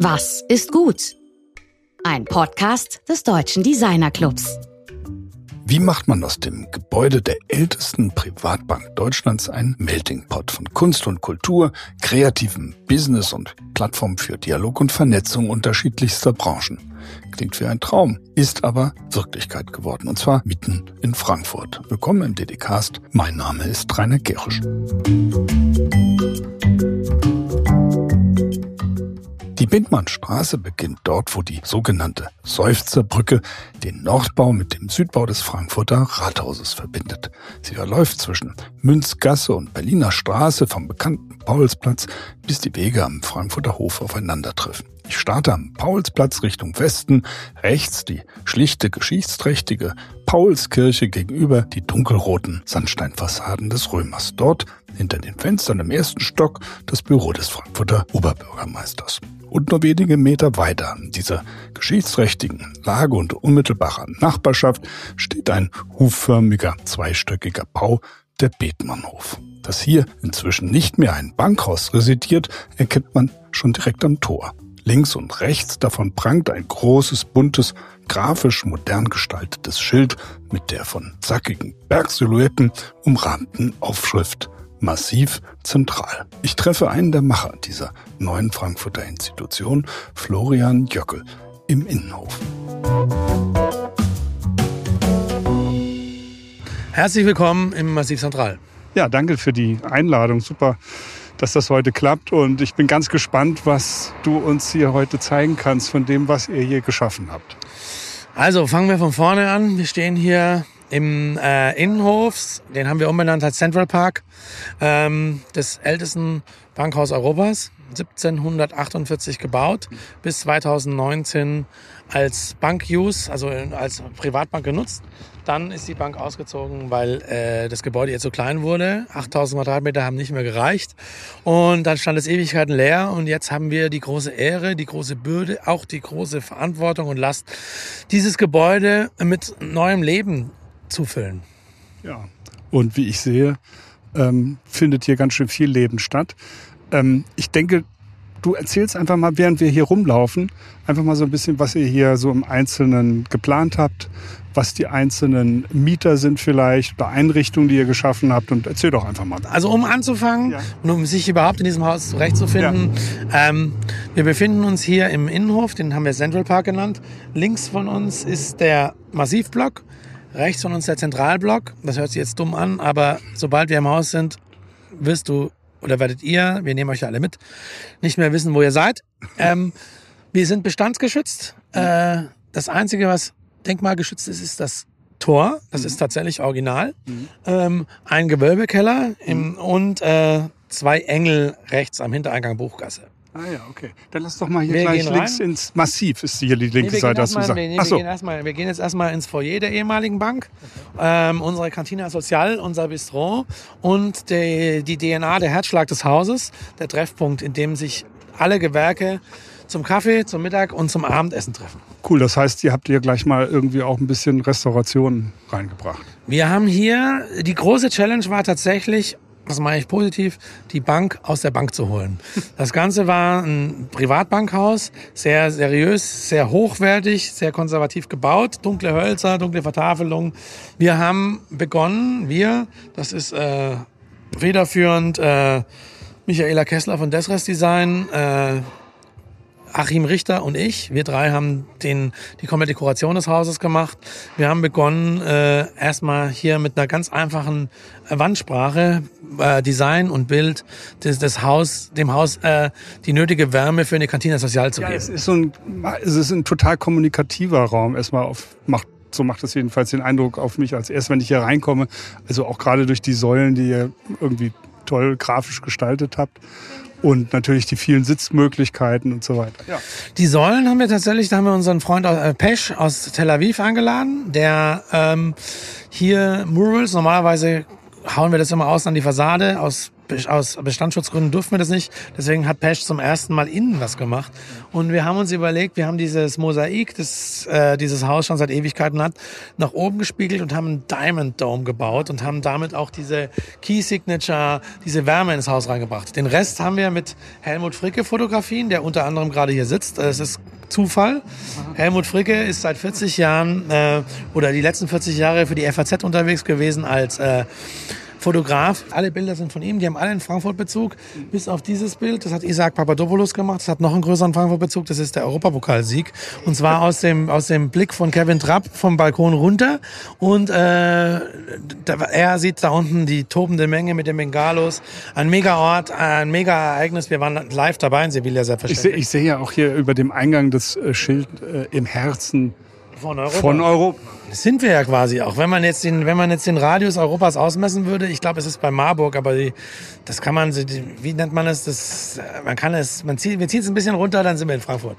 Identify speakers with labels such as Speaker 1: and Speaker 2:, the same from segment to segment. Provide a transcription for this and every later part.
Speaker 1: Was ist gut? Ein Podcast des Deutschen Designer Clubs.
Speaker 2: Wie macht man aus dem Gebäude der ältesten Privatbank Deutschlands ein Melting Pot von Kunst und Kultur, kreativem Business und Plattform für Dialog und Vernetzung unterschiedlichster Branchen? Klingt wie ein Traum, ist aber Wirklichkeit geworden und zwar mitten in Frankfurt. Willkommen im DDcast. Mein Name ist Rainer Gerisch. Die Bindmannstraße beginnt dort, wo die sogenannte Seufzerbrücke den Nordbau mit dem Südbau des Frankfurter Rathauses verbindet. Sie verläuft zwischen Münzgasse und Berliner Straße vom bekannten Paulsplatz, bis die Wege am Frankfurter Hof aufeinandertreffen. Ich starte am Paulsplatz Richtung Westen, rechts die schlichte, geschichtsträchtige Paulskirche gegenüber die dunkelroten Sandsteinfassaden des Römers. Dort, hinter den Fenstern im ersten Stock, das Büro des Frankfurter Oberbürgermeisters. Und nur wenige Meter weiter in dieser geschichtsträchtigen Lage und unmittelbarer Nachbarschaft steht ein hufförmiger, zweistöckiger Bau, der Bethmannhof. Dass hier inzwischen nicht mehr ein Bankhaus residiert, erkennt man schon direkt am Tor. Links und rechts davon prangt ein großes, buntes, grafisch modern gestaltetes Schild mit der von zackigen Bergsilhouetten umrahmten Aufschrift massiv zentral. Ich treffe einen der Macher dieser neuen Frankfurter Institution, Florian Jöckel, im Innenhof.
Speaker 3: Herzlich willkommen im Massiv Zentral.
Speaker 4: Ja, danke für die Einladung. Super, dass das heute klappt. Und ich bin ganz gespannt, was du uns hier heute zeigen kannst von dem, was ihr hier geschaffen habt.
Speaker 3: Also fangen wir von vorne an. Wir stehen hier im äh, Innenhof, den haben wir umbenannt als Central Park, ähm, des ältesten Bankhaus Europas, 1748 gebaut, bis 2019 als Bank-Use, also als Privatbank genutzt. Dann ist die Bank ausgezogen, weil äh, das Gebäude jetzt so klein wurde. 8000 Quadratmeter haben nicht mehr gereicht. Und dann stand es Ewigkeiten leer. Und jetzt haben wir die große Ehre, die große Bürde, auch die große Verantwortung und Last, dieses Gebäude mit neuem Leben zu füllen.
Speaker 4: Ja, und wie ich sehe, ähm, findet hier ganz schön viel Leben statt. Ähm, ich denke, du erzählst einfach mal, während wir hier rumlaufen, einfach mal so ein bisschen, was ihr hier so im Einzelnen geplant habt, was die einzelnen Mieter sind vielleicht oder Einrichtungen, die ihr geschaffen habt und erzähl doch einfach mal.
Speaker 3: Also um anzufangen ja. und um sich überhaupt in diesem Haus zurechtzufinden, ja. ähm, wir befinden uns hier im Innenhof, den haben wir Central Park genannt. Links von uns ist der Massivblock Rechts von uns der Zentralblock. Das hört sich jetzt dumm an, aber sobald wir im Haus sind, wirst du oder werdet ihr, wir nehmen euch ja alle mit, nicht mehr wissen, wo ihr seid. Ähm, wir sind bestandsgeschützt. Äh, das Einzige, was denkmalgeschützt ist, ist das Tor. Das mhm. ist tatsächlich original. Mhm. Ähm, ein Gewölbekeller im, mhm. und äh, zwei Engel rechts am Hintereingang Buchgasse.
Speaker 4: Ah ja, okay. Dann lass doch mal hier wir gleich links rein. ins Massiv, ist hier die linke nee, Seite, hast du gesagt.
Speaker 3: Nee, nee, so. wir, gehen erstmal, wir gehen jetzt erstmal ins Foyer der ehemaligen Bank, ähm, unsere Cantina Social, unser Bistro und die, die DNA, der Herzschlag des Hauses, der Treffpunkt, in dem sich alle Gewerke zum Kaffee, zum Mittag und zum Abendessen treffen.
Speaker 4: Cool, das heißt, ihr habt hier gleich mal irgendwie auch ein bisschen Restauration reingebracht.
Speaker 3: Wir haben hier, die große Challenge war tatsächlich, das meine ich positiv, die Bank aus der Bank zu holen. Das Ganze war ein Privatbankhaus, sehr seriös, sehr hochwertig, sehr konservativ gebaut, dunkle Hölzer, dunkle Vertafelung. Wir haben begonnen, wir, das ist äh, federführend äh, Michaela Kessler von Desres Design, äh, Achim Richter und ich, wir drei haben den, die komplette Dekoration des Hauses gemacht. Wir haben begonnen äh, erstmal hier mit einer ganz einfachen äh, Wandsprache, äh, Design und Bild des, des Haus, dem Haus äh, die nötige Wärme für eine Kantine Sozial zu
Speaker 4: ja,
Speaker 3: geben.
Speaker 4: Es ist, so ein, es ist ein total kommunikativer Raum. Erstmal auf, macht so macht es jedenfalls den Eindruck auf mich als erst, wenn ich hier reinkomme. Also auch gerade durch die Säulen, die ihr irgendwie toll grafisch gestaltet habt und natürlich die vielen Sitzmöglichkeiten und so weiter. Ja.
Speaker 3: Die Säulen haben wir tatsächlich, da haben wir unseren Freund äh, Pesch aus Tel Aviv eingeladen, der ähm, hier Murals, normalerweise hauen wir das immer aus an die Fassade aus aus Bestandsschutzgründen durften wir das nicht. Deswegen hat Pesch zum ersten Mal innen was gemacht. Und wir haben uns überlegt, wir haben dieses Mosaik, das äh, dieses Haus schon seit Ewigkeiten hat, nach oben gespiegelt und haben einen Diamond Dome gebaut und haben damit auch diese Key Signature, diese Wärme ins Haus reingebracht. Den Rest haben wir mit Helmut Fricke Fotografien, der unter anderem gerade hier sitzt. Es ist Zufall. Helmut Fricke ist seit 40 Jahren äh, oder die letzten 40 Jahre für die FAZ unterwegs gewesen als äh, Fotograf. Alle Bilder sind von ihm, die haben alle einen Frankfurt-Bezug, bis auf dieses Bild. Das hat Isaac Papadopoulos gemacht. Das hat noch einen größeren Frankfurt-Bezug. Das ist der Europapokalsieg. Und zwar aus dem, aus dem Blick von Kevin Trapp vom Balkon runter. Und äh, er sieht da unten die tobende Menge mit den Bengalos. Ein Mega-Ort, ein Mega-Ereignis. Wir waren live dabei in Sevilla, selbstverständlich.
Speaker 2: Ich sehe seh ja auch hier über dem Eingang das äh, Schild äh, im Herzen von Europa. Von Europa.
Speaker 3: Das sind wir ja quasi auch. Wenn man jetzt den, wenn man jetzt den Radius Europas ausmessen würde, ich glaube, es ist bei Marburg, aber die, das kann man, wie nennt man es? Das, man kann es, man zieht, wir ziehen es ein bisschen runter, dann sind wir in Frankfurt.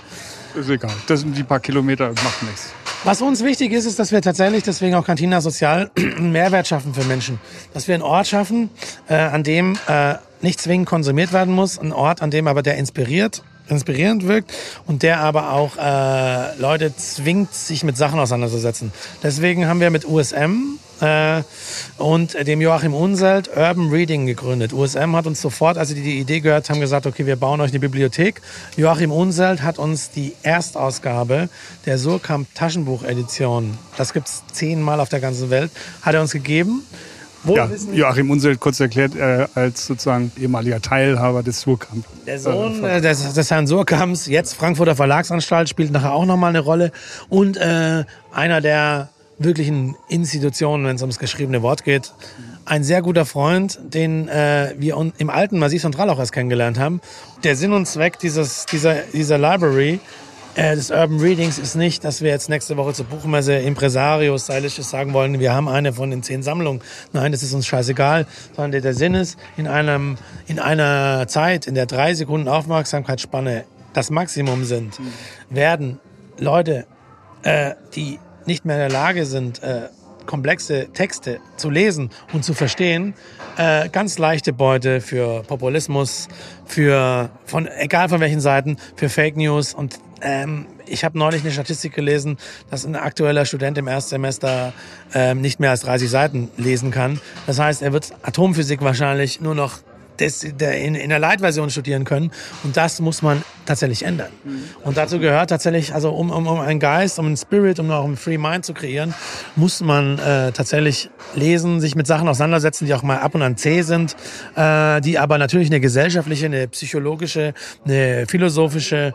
Speaker 2: Ist egal. Das sind die paar Kilometer, macht nichts.
Speaker 3: Was uns wichtig ist, ist, dass wir tatsächlich, deswegen auch Cantina Sozial, einen Mehrwert schaffen für Menschen. Dass wir einen Ort schaffen, äh, an dem äh, nicht zwingend konsumiert werden muss, ein Ort, an dem aber der inspiriert inspirierend wirkt und der aber auch äh, Leute zwingt, sich mit Sachen auseinanderzusetzen. Deswegen haben wir mit USM äh, und dem Joachim Unselt Urban Reading gegründet. USM hat uns sofort, als sie die Idee gehört haben, gesagt, okay, wir bauen euch eine Bibliothek. Joachim Unselt hat uns die Erstausgabe der Surkamp Taschenbuch-Edition, das gibt's zehnmal auf der ganzen Welt, hat er uns gegeben.
Speaker 2: Ja, Joachim Unselt, kurz erklärt, äh, als sozusagen ehemaliger Teilhaber des Surkamp.
Speaker 3: Der Sohn äh, des, des, Herrn Surkamps, jetzt Frankfurter Verlagsanstalt, spielt nachher auch nochmal eine Rolle. Und äh, einer der wirklichen Institutionen, wenn es ums geschriebene Wort geht. Ein sehr guter Freund, den äh, wir im alten Massiv Central auch erst kennengelernt haben. Der Sinn und Zweck dieses, dieser, dieser Library äh, des Urban Readings ist nicht, dass wir jetzt nächste Woche zur Buchmesse Impresario Stylisches sagen wollen, wir haben eine von den zehn Sammlungen. Nein, das ist uns scheißegal, sondern der, der Sinn ist, in, einem, in einer Zeit, in der drei Sekunden Aufmerksamkeitsspanne das Maximum sind, werden Leute, äh, die nicht mehr in der Lage sind, äh, komplexe Texte zu lesen und zu verstehen, äh, ganz leichte Beute für Populismus, für von egal von welchen Seiten, für Fake News und ähm, ich habe neulich eine Statistik gelesen, dass ein aktueller Student im Erstsemester ähm, nicht mehr als 30 Seiten lesen kann. Das heißt, er wird Atomphysik wahrscheinlich nur noch des, der in, in der Light-Version studieren können. Und das muss man tatsächlich ändern. Mhm. Und dazu gehört tatsächlich, also um, um, um einen Geist, um einen Spirit, um auch einen Free Mind zu kreieren, muss man äh, tatsächlich lesen, sich mit Sachen auseinandersetzen, die auch mal ab und an zäh sind, äh, die aber natürlich eine gesellschaftliche, eine psychologische, eine philosophische,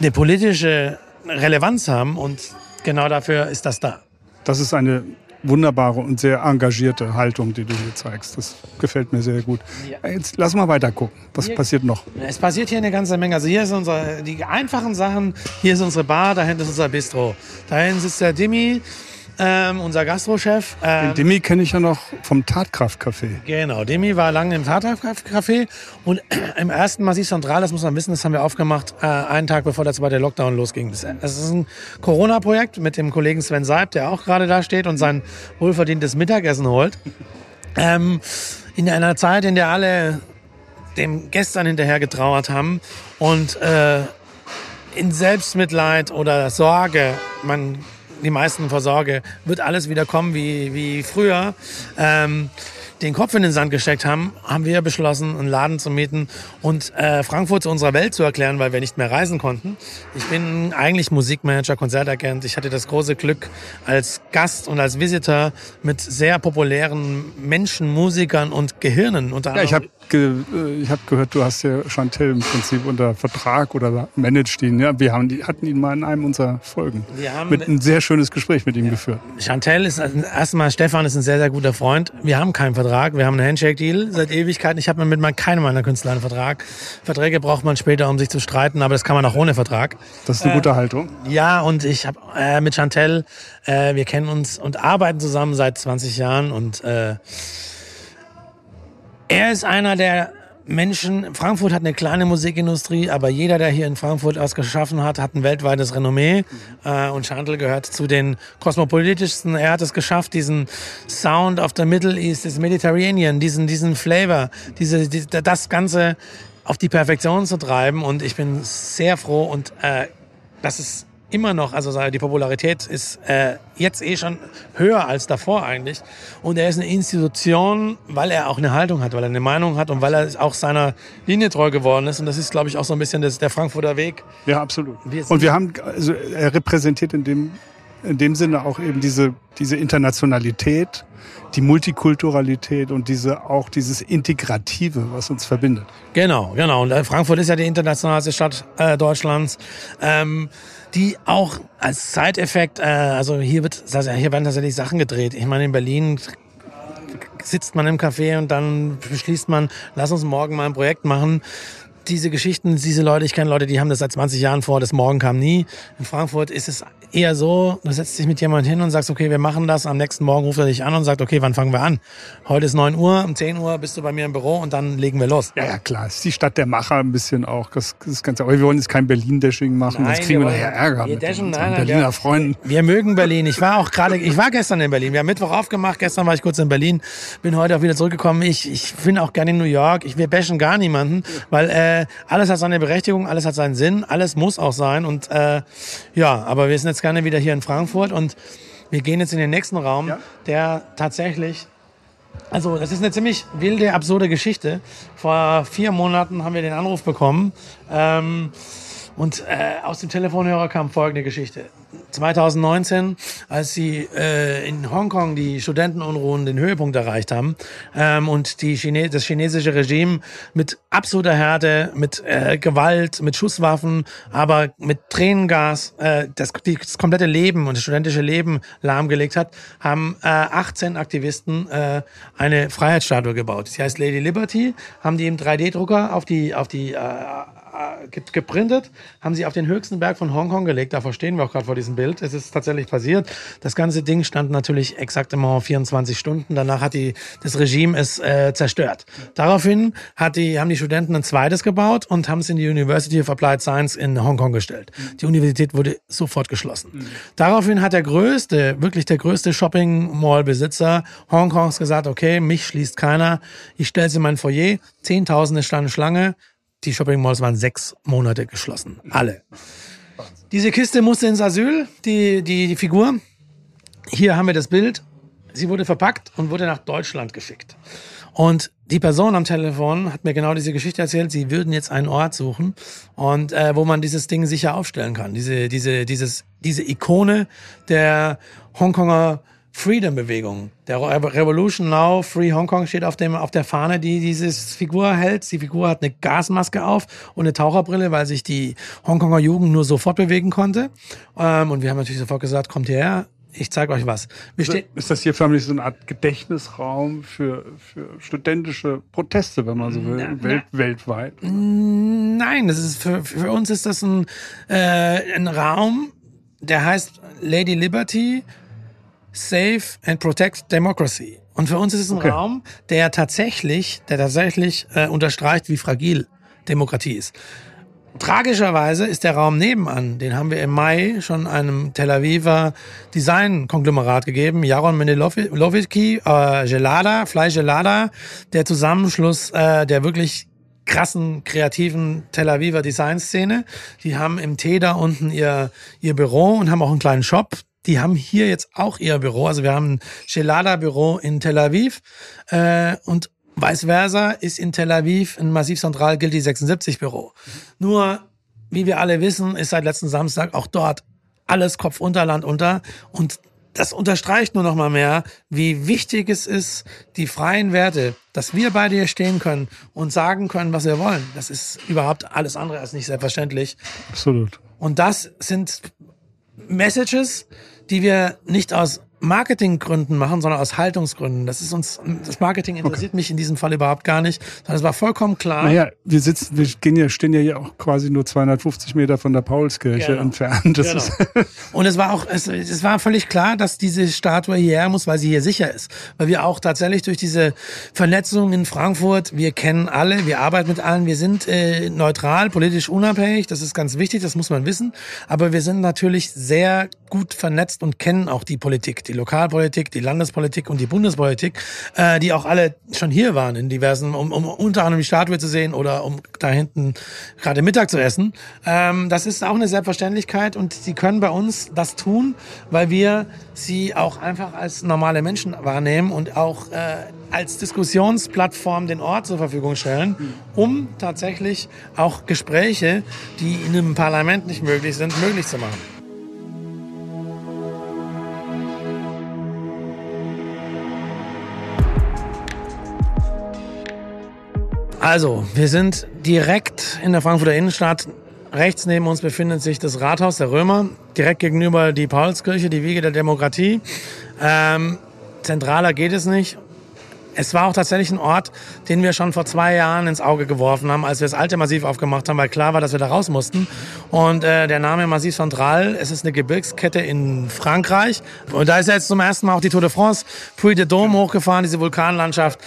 Speaker 3: eine politische Relevanz haben. Und genau dafür ist das da.
Speaker 2: Das ist eine wunderbare und sehr engagierte Haltung, die du hier zeigst. Das gefällt mir sehr gut. Ja. Jetzt lass mal weiter gucken. Was hier, passiert noch?
Speaker 3: Es passiert hier eine ganze Menge. Also hier sind unsere, die einfachen Sachen. Hier ist unsere Bar, da hinten ist unser Bistro. Da hinten sitzt der Dimi ähm, unser Gastrochef.
Speaker 2: Ähm, Den Demi kenne ich ja noch vom Tatkraft-Café.
Speaker 3: Genau, Demi war lange im Tatkraft-Café und im ersten Massiv Central, das muss man wissen, das haben wir aufgemacht, äh, einen Tag bevor der zweite Lockdown losging. Das ist ein Corona-Projekt mit dem Kollegen Sven Seib, der auch gerade da steht und sein wohlverdientes Mittagessen holt. Ähm, in einer Zeit, in der alle dem gestern hinterher getrauert haben und äh, in Selbstmitleid oder Sorge, man die meisten Versorge, wird alles wieder kommen wie, wie früher. Ähm, den Kopf in den Sand gesteckt haben, haben wir beschlossen, einen Laden zu mieten und äh, Frankfurt zu unserer Welt zu erklären, weil wir nicht mehr reisen konnten. Ich bin eigentlich Musikmanager, Konzertagent. Ich hatte das große Glück, als Gast und als Visitor mit sehr populären Menschen, Musikern und Gehirnen
Speaker 2: unter anderem. Ja, ge äh, ich hab gehört, du hast ja Chantel im Prinzip unter Vertrag oder managed ihn. Ja, wir haben die, hatten ihn mal in einem unserer Folgen. Wir haben mit ein sehr schönes Gespräch mit ihm ja. geführt.
Speaker 3: Chantel ist erstmal Stefan ist ein sehr sehr guter Freund. Wir haben keinen Vertrag. Wir haben einen Handshake-Deal seit Ewigkeiten. Ich habe mit keinem meiner Künstler einen Vertrag. Verträge braucht man später, um sich zu streiten, aber das kann man auch ohne Vertrag.
Speaker 2: Das ist eine äh, gute Haltung.
Speaker 3: Ja, und ich habe äh, mit Chantel, äh, wir kennen uns und arbeiten zusammen seit 20 Jahren und äh, er ist einer, der Menschen, Frankfurt hat eine kleine Musikindustrie, aber jeder, der hier in Frankfurt was geschaffen hat, hat ein weltweites Renommee. Äh, und Schandl gehört zu den kosmopolitischsten. Er hat es geschafft, diesen Sound of the Middle East, das Mediterranean, diesen, diesen Flavor, diese, die, das Ganze auf die Perfektion zu treiben. Und ich bin sehr froh und äh, das ist immer noch, also die Popularität ist äh, jetzt eh schon höher als davor eigentlich. Und er ist eine Institution, weil er auch eine Haltung hat, weil er eine Meinung hat und weil er auch seiner Linie treu geworden ist. Und das ist, glaube ich, auch so ein bisschen das, der Frankfurter Weg.
Speaker 2: Ja, absolut. Und wir haben, also er repräsentiert in dem, in dem Sinne auch eben diese, diese Internationalität, die Multikulturalität und diese auch dieses Integrative, was uns verbindet.
Speaker 3: Genau, genau. Und äh, Frankfurt ist ja die internationalste Stadt äh, Deutschlands. Ähm, die auch als Side-Effekt, äh, also hier wird, hier werden tatsächlich Sachen gedreht. Ich meine, in Berlin sitzt man im Café und dann beschließt man, lass uns morgen mal ein Projekt machen diese Geschichten, diese Leute, ich kenne Leute, die haben das seit 20 Jahren vor, das Morgen kam nie. In Frankfurt ist es eher so, du setzt dich mit jemandem hin und sagst, okay, wir machen das. Am nächsten Morgen ruft er dich an und sagt, okay, wann fangen wir an? Heute ist 9 Uhr, um 10 Uhr bist du bei mir im Büro und dann legen wir los.
Speaker 2: Ja, ja klar, es ist die Stadt der Macher ein bisschen auch. Das, das Ganze. Aber wir wollen jetzt kein Berlin-Dashing machen,
Speaker 3: nein,
Speaker 2: sonst kriegen wir,
Speaker 3: wir
Speaker 2: nachher Ärger
Speaker 3: wir
Speaker 2: mit
Speaker 3: dashen, nein, nein,
Speaker 2: Berliner
Speaker 3: wir,
Speaker 2: Freunden.
Speaker 3: Wir mögen Berlin. Ich war auch gerade, ich war gestern in Berlin. Wir haben Mittwoch aufgemacht, gestern war ich kurz in Berlin, bin heute auch wieder zurückgekommen. Ich, ich bin auch gerne in New York. Ich, wir bashen gar niemanden, weil äh, alles hat seine Berechtigung, alles hat seinen Sinn, alles muss auch sein. Und äh, ja, aber wir sind jetzt gerne wieder hier in Frankfurt und wir gehen jetzt in den nächsten Raum,
Speaker 2: Ja.
Speaker 3: der tatsächlich also, das ist eine ziemlich wilde, absurde Geschichte. Vor vier Monaten haben wir den Anruf bekommen. Ähm, und äh, aus dem Telefonhörer kam folgende Geschichte. 2019, als sie äh, in Hongkong die Studentenunruhen den Höhepunkt erreicht haben ähm, und die Chine das chinesische Regime mit absoluter Härte, mit äh, Gewalt, mit Schusswaffen, aber mit Tränengas äh, das, die, das komplette Leben und das studentische Leben lahmgelegt hat, haben äh, 18 Aktivisten äh, eine Freiheitsstatue gebaut. Sie heißt Lady Liberty, haben die im 3D-Drucker auf die auf die äh, geprintet, haben sie auf den höchsten Berg von Hongkong gelegt. Davor stehen wir auch gerade vor diesem Bild. Es ist tatsächlich passiert. Das ganze Ding stand natürlich exakt immer 24 Stunden. Danach hat die, das Regime es äh, zerstört. Daraufhin hat die, haben die Studenten ein zweites gebaut und haben es in die University of Applied Science in Hongkong gestellt. Die Universität wurde sofort geschlossen. Daraufhin hat der größte, wirklich der größte Shopping-Mall-Besitzer Hongkongs gesagt, okay, mich schließt keiner. Ich stelle sie in mein Foyer. Zehntausende standen Schlange. Die Shopping Malls waren sechs Monate geschlossen. Alle. Diese Kiste musste ins Asyl, die, die, die Figur. Hier haben wir das Bild. Sie wurde verpackt und wurde nach Deutschland geschickt. Und die Person am Telefon hat mir genau diese Geschichte erzählt. Sie würden jetzt einen Ort suchen und äh, wo man dieses Ding sicher aufstellen kann. Diese diese dieses diese Ikone der Hongkonger Freedom-Bewegung. Der Re- Revolution Now, Free Hong Kong steht auf, dem, auf der Fahne, die dieses Figur hält. Die Figur hat eine Gasmaske auf und eine Taucherbrille, weil sich die Hongkonger Jugend nur so fortbewegen konnte. Ähm, und wir haben natürlich sofort gesagt, kommt hierher, ich zeige euch was. Stehen,
Speaker 2: Ist das hier förmlich so eine Art Gedächtnisraum für, für studentische Proteste, wenn man so will,
Speaker 3: Na,
Speaker 2: Welt, weltweit?
Speaker 3: Nein, das ist für, für uns ist das ein, äh, ein Raum, der heißt Lady Liberty, Save and Protect Democracy. Und für uns ist es ein
Speaker 2: Okay.
Speaker 3: Raum, der tatsächlich, der tatsächlich äh, unterstreicht, wie fragil Demokratie ist. Tragischerweise ist der Raum nebenan, den haben wir im Mai schon einem Tel Aviver Design-Konglomerat gegeben, Jaron Mendelowicki, äh, Gelada, Fly Gelada, der Zusammenschluss äh, der wirklich krassen, kreativen Tel Aviver Designszene. Die haben im T da unten ihr, ihr Büro und haben auch einen kleinen Shop. Die haben hier jetzt auch ihr Büro. Also wir haben ein Gelada-Büro in Tel Aviv äh, und vice versa ist in Tel Aviv ein Massiv Central Guilty 76 Büro. Nur, wie wir alle wissen, ist seit letzten Samstag auch dort alles Kopf unter, Land unter und das unterstreicht nur noch mal mehr, wie wichtig es ist, die freien Werte, dass wir beide hier stehen können und sagen können, was wir wollen. Das ist überhaupt alles andere als nicht selbstverständlich.
Speaker 2: Absolut.
Speaker 3: Und das sind Messages, die wir nicht aus Marketinggründen machen, sondern aus Haltungsgründen. Das ist uns, das Marketing interessiert okay. mich in diesem Fall überhaupt gar nicht, sondern es war vollkommen klar.
Speaker 2: Naja, wir sitzen, wir gehen ja, stehen ja hier auch quasi nur 250 Meter von der Paulskirche genau. entfernt. Das
Speaker 3: genau. ist Und es war auch, es, es war völlig klar, dass diese Statue hierher muss, weil sie hier sicher ist. Weil wir auch tatsächlich durch diese Vernetzung in Frankfurt, wir kennen alle, wir arbeiten mit allen, wir sind äh, neutral, politisch unabhängig, das ist ganz wichtig, das muss man wissen. Aber wir sind natürlich sehr gut vernetzt und kennen auch die Politik, die Lokalpolitik, die Landespolitik und die Bundespolitik, äh, die auch alle schon hier waren in diversen, um, um unter anderem die Statue zu sehen oder um da hinten gerade Mittag zu essen. Ähm, das ist auch eine Selbstverständlichkeit und sie können bei uns das tun, weil wir sie auch einfach als normale Menschen wahrnehmen und auch äh, als Diskussionsplattform den Ort zur Verfügung stellen, um tatsächlich auch Gespräche, die in einem Parlament nicht möglich sind, möglich zu machen. Also, wir sind direkt in der Frankfurter Innenstadt. Rechts neben uns befindet sich das Rathaus der Römer, direkt gegenüber die Paulskirche, die Wiege der Demokratie. Ähm, zentraler geht es nicht. Es war auch tatsächlich ein Ort, den wir schon vor zwei Jahren ins Auge geworfen haben, als wir das alte Massiv aufgemacht haben, weil klar war, dass wir da raus mussten. Und äh, der Name Massiv Central, es ist eine Gebirgskette in Frankreich. Und da ist jetzt zum ersten Mal auch die Tour de France, Puy de Dôme hochgefahren, diese Vulkanlandschaft.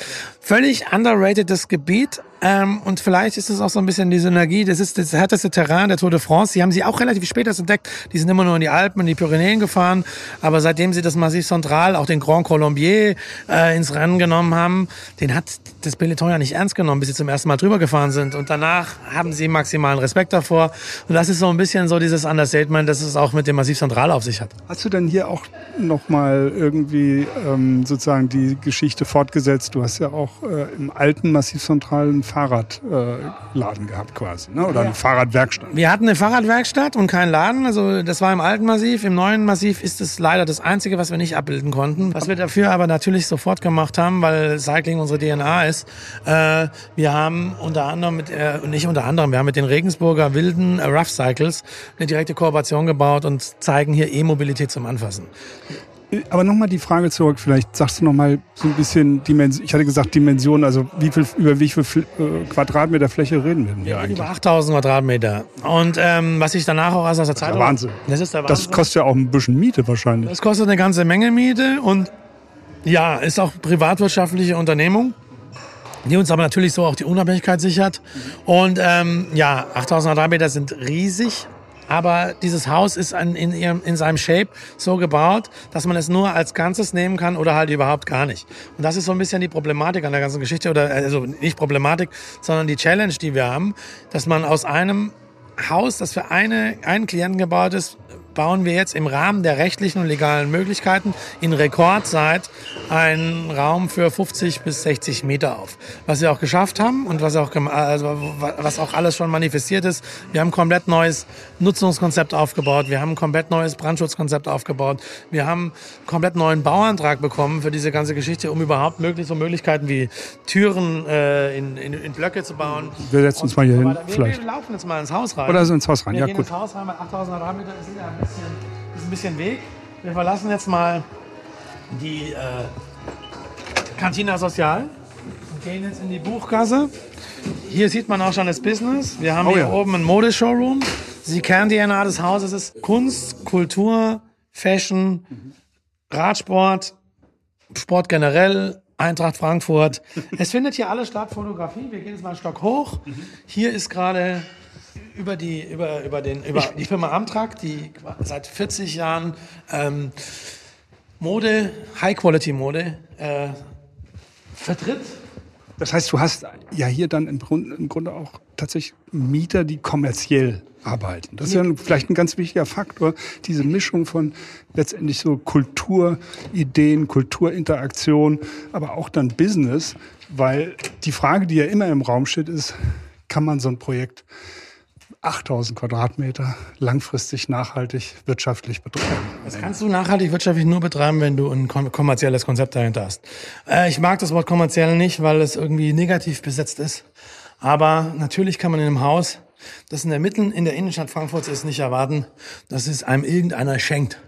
Speaker 3: Völlig underrated's Gebiet, ähm, und vielleicht ist es auch so ein bisschen die Synergie. Das ist das härteste Terrain der Tour de France. Die haben sie auch relativ spät erst entdeckt. Die sind immer nur in die Alpen, in die Pyrenäen gefahren. Aber seitdem sie das Massiv Central, auch den Grand Colombier, äh, ins Rennen genommen haben, den hat das Peloton ja nicht ernst genommen, bis sie zum ersten Mal drüber gefahren sind. Und danach haben sie maximalen Respekt davor. Und das ist so ein bisschen so dieses Understatement, dass es auch mit dem Massiv Central auf sich hat.
Speaker 2: Hast du denn hier auch nochmal irgendwie ähm, sozusagen die Geschichte fortgesetzt? Du hast ja auch äh, im alten Massiv Central Fahrradladen äh, gehabt quasi, ne? oder ja. eine Fahrradwerkstatt.
Speaker 3: Wir hatten eine Fahrradwerkstatt und keinen Laden. Also das war im alten Massiv. Im neuen Massiv ist es leider das Einzige, was wir nicht abbilden konnten. Was wir dafür aber natürlich sofort gemacht haben, weil Cycling unsere DNA ist. Äh, wir haben unter anderem mit, äh, nicht unter anderem, wir haben mit den Regensburger wilden äh, Rough Cycles eine direkte Kooperation gebaut und zeigen hier E-Mobilität zum Anfassen.
Speaker 2: Aber nochmal die Frage zurück, vielleicht sagst du nochmal so ein bisschen Dimension, ich hatte gesagt Dimension, also wie viel, über wie viel äh, Quadratmeter Fläche reden wir denn hier eigentlich?
Speaker 3: Über 8000 Quadratmeter. Und ähm, was ich danach auch aus der Zeitung...
Speaker 2: Das ist Wahnsinn. Das ist der Wahnsinn. Das kostet ja auch ein bisschen Miete wahrscheinlich.
Speaker 3: Das kostet eine ganze Menge Miete und ja, ist auch privatwirtschaftliche Unternehmung die uns aber natürlich so auch die Unabhängigkeit sichert. Und ähm, ja, 8000 Quadratmeter sind riesig. Aber dieses Haus ist in, in, ihrem, in seinem Shape so gebaut, dass man es nur als Ganzes nehmen kann oder halt überhaupt gar nicht. Und das ist so ein bisschen die Problematik an der ganzen Geschichte oder also nicht Problematik, sondern die Challenge, die wir haben, dass man aus einem Haus, das für eine, einen Klienten gebaut ist, bauen wir jetzt im Rahmen der rechtlichen und legalen Möglichkeiten in Rekordzeit einen Raum für 50 bis 60 Meter auf. Was wir auch geschafft haben und was auch, also was auch alles schon manifestiert ist. Wir haben ein komplett neues Nutzungskonzept aufgebaut. Wir haben ein komplett neues Brandschutzkonzept aufgebaut. Wir haben einen komplett neuen Bauantrag bekommen für diese ganze Geschichte, um überhaupt möglich so Möglichkeiten wie Türen äh, in, in, in, Blöcke zu bauen.
Speaker 2: Wir setzen uns mal hier hin,
Speaker 3: wir,
Speaker 2: vielleicht.
Speaker 3: Wir laufen jetzt mal ins Haus rein.
Speaker 2: Oder ins Haus rein,
Speaker 3: wir
Speaker 2: ja gut.
Speaker 3: ins Haus rein, weil 8000 Quadratmeter ist ja bisschen, ist ein bisschen Weg. Wir verlassen jetzt mal die äh, Cantina Social und gehen jetzt in die Buchgasse. Hier sieht man auch schon das Business. Wir haben oh, hier ja. oben ein Modeshowroom. Sie kennen die DNA des Hauses. Es ist Kunst, Kultur, Fashion, Radsport, Sport generell, Eintracht Frankfurt. Es findet hier alles statt, Fotografie. Wir gehen jetzt mal einen Stock hoch. Hier ist gerade über die, über, über den, über die Firma Amtrak, die seit 40 Jahren ähm, Mode, High-Quality-Mode äh, vertritt.
Speaker 2: Das heißt, du hast ja hier dann im Grunde, im Grunde auch tatsächlich Mieter, die kommerziell arbeiten. Das ist ja vielleicht ein ganz wichtiger Faktor, diese Mischung von letztendlich so Kulturideen, Kulturinteraktion, aber auch dann Business, weil die Frage, die ja immer im Raum steht, ist, kann man so ein Projekt 8000 Quadratmeter langfristig nachhaltig wirtschaftlich betreiben.
Speaker 3: Das kannst du nachhaltig wirtschaftlich nur betreiben, wenn du ein kommerzielles Konzept dahinter hast. Äh, ich mag das Wort kommerziell nicht, weil es irgendwie negativ besetzt ist. Aber natürlich kann man in einem Haus das in der Mitten in der Innenstadt Frankfurts ist, nicht erwarten, dass es einem irgendeiner schenkt.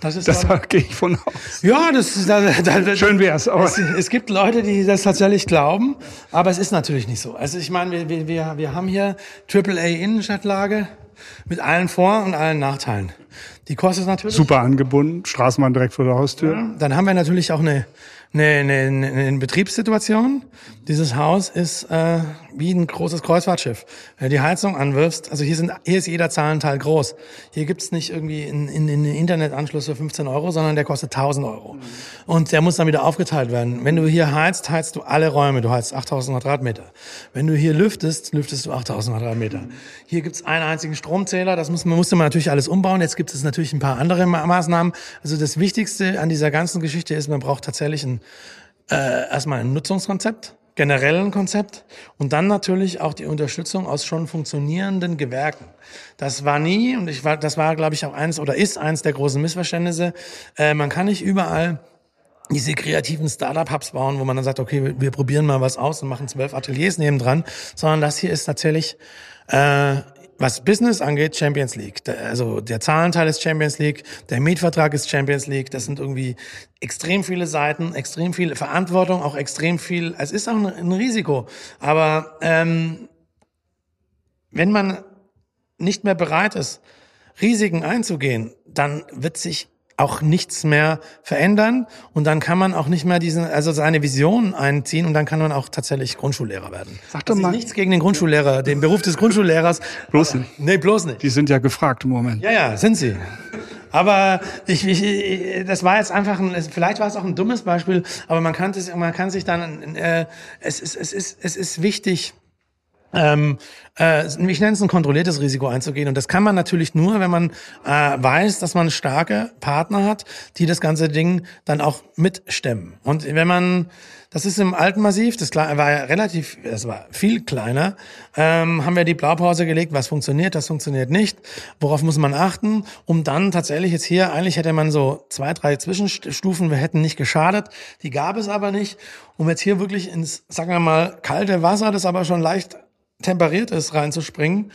Speaker 2: Das ist das gehe ich von aus.
Speaker 3: Ja, das ist da, da,
Speaker 2: schön wär's.
Speaker 3: Aber es, es, gibt Leute, die das tatsächlich glauben, aber es ist natürlich nicht so. Also ich meine, wir, wir, wir haben hier AAA Innenstadtlage mit allen Vor- und allen Nachteilen. Die kostet natürlich.
Speaker 2: Super angebunden, Straßenbahn direkt vor der Haustür. Ja,
Speaker 3: dann haben wir natürlich auch eine eine, eine, eine Betriebssituation. Dieses Haus ist äh, wie ein großes Kreuzfahrtschiff. Wenn du die Heizung anwirfst, also hier, sind, hier ist jeder Zahlenteil groß. Hier gibt's nicht irgendwie einen in, in Internetanschluss für 15 Euro, sondern der kostet 1000 Euro. Und der muss dann wieder aufgeteilt werden. Wenn du hier heizt, heizt du alle Räume. Du heizt 8000 Quadratmeter. Wenn du hier lüftest, lüftest du 8000 Quadratmeter. Hier gibt's einen einzigen Stromzähler. Das muss, musste man natürlich alles umbauen. Jetzt gibt es natürlich ein paar andere Maßnahmen. Also das Wichtigste an dieser ganzen Geschichte ist, man braucht tatsächlich äh, erstmal ein Nutzungskonzept, generell Konzept und dann natürlich auch die Unterstützung aus schon funktionierenden Gewerken. Das war nie und ich war, das war, glaube ich, auch eins oder ist eins der großen Missverständnisse. Äh, man kann nicht überall diese kreativen Startup-Hubs bauen, wo man dann sagt, okay, wir, wir probieren mal was aus und machen zwölf Ateliers nebendran, sondern das hier ist tatsächlich äh, was Business angeht, Champions League. Also der Zahlenteil ist Champions League, der Mietvertrag ist Champions League. Das sind irgendwie extrem viele Seiten, extrem viel Verantwortung, auch extrem viel. Es ist auch ein, Risiko. Aber ähm, wenn man nicht mehr bereit ist, Risiken einzugehen, dann wird sich auch nichts mehr verändern und dann kann man auch nicht mehr diesen, also seine Vision einziehen und dann kann man auch tatsächlich Grundschullehrer werden.
Speaker 2: Sag doch mal.
Speaker 3: Nichts gegen den Grundschullehrer, den Beruf des Grundschullehrers.
Speaker 2: Bloß nicht.
Speaker 3: Nee, bloß nicht.
Speaker 2: Die sind ja gefragt im Moment.
Speaker 3: Ja, ja, sind sie. Aber ich, ich, das war jetzt einfach ein, vielleicht war es auch ein dummes Beispiel, aber man kann, es, man kann sich dann, äh, es, ist, es, ist, es ist wichtig, ähm, äh, ich nenne es ein kontrolliertes Risiko einzugehen. Und das kann man natürlich nur, wenn man äh, weiß, dass man starke Partner hat, die das ganze Ding dann auch mitstemmen. Und wenn man, das ist im alten Massiv, das war ja relativ, es war viel kleiner, ähm, haben wir die Blaupause gelegt, was funktioniert, das funktioniert nicht, worauf muss man achten, um dann tatsächlich jetzt hier, eigentlich hätte man so zwei, drei Zwischenstufen, wir hätten nicht geschadet, die gab es aber nicht, um jetzt hier wirklich ins, sagen wir mal, kalte Wasser, das aber schon leicht temperiert ist, reinzuspringen.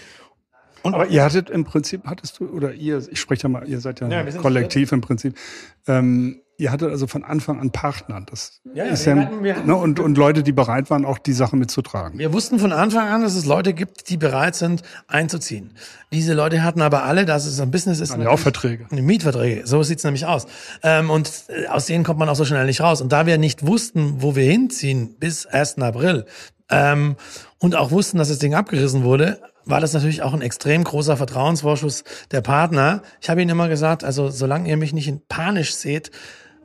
Speaker 2: Und Aber ihr hattet im Prinzip, hattest du, oder ihr, ich spreche ja mal, ihr seid ja, ja kollektiv im Prinzip, ähm, ihr hattet also von Anfang an Partner. Das ja, ist ja, hatten, ne, und, und Leute, die bereit waren, auch die Sache mitzutragen.
Speaker 3: Wir wussten von Anfang an, dass es Leute gibt, die bereit sind, einzuziehen. Diese Leute hatten aber alle, dass es ein Business ist.
Speaker 2: Ja, auch Verträge.
Speaker 3: Mietverträge, so sieht's nämlich aus. Ähm, und äh, aus denen kommt man auch so schnell nicht raus. Und da wir nicht wussten, wo wir hinziehen bis 1. April, ähm, und auch wussten, dass das Ding abgerissen wurde, war das natürlich auch ein extrem großer Vertrauensvorschuss der Partner. Ich habe ihnen immer gesagt, also solange ihr mich nicht in panisch seht,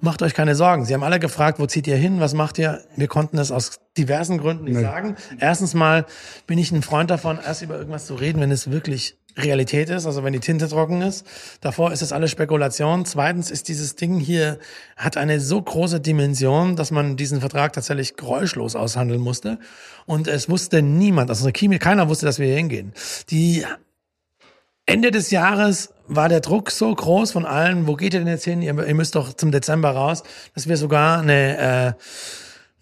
Speaker 3: macht euch keine Sorgen. Sie haben alle gefragt, wo zieht ihr hin, was macht ihr? Wir konnten das aus diversen Gründen nicht nee. sagen. Erstens mal bin ich ein Freund davon, erst über irgendwas zu reden, wenn es wirklich Realität ist, also wenn die Tinte trocken ist. Davor ist es alles Spekulation. Zweitens ist dieses Ding hier, hat eine so große Dimension, dass man diesen Vertrag tatsächlich geräuschlos aushandeln musste. Und es wusste niemand, also keiner wusste, dass wir hier hingehen. Die Ende des Jahres war der Druck so groß von allen, wo geht ihr denn jetzt hin? Ihr, ihr müsst doch zum Dezember raus, dass wir sogar eine äh,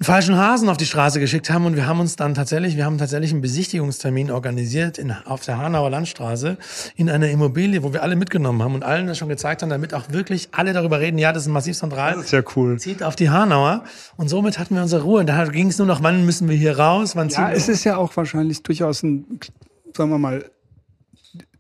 Speaker 3: einen falschen Hasen auf die Straße geschickt haben und wir haben uns dann tatsächlich, wir haben tatsächlich einen Besichtigungstermin organisiert in, auf der Hanauer Landstraße in einer Immobilie, wo wir alle mitgenommen haben und allen das schon gezeigt haben, damit auch wirklich alle darüber reden, ja, das ist ein massiv zentral.
Speaker 2: Das ist ja cool.
Speaker 3: Zieht auf die Hanauer und somit hatten wir unsere Ruhe. Und da ging es nur noch, wann müssen wir hier raus, wann
Speaker 2: Ja, es ist ja auch wahrscheinlich durchaus ein, sagen wir mal,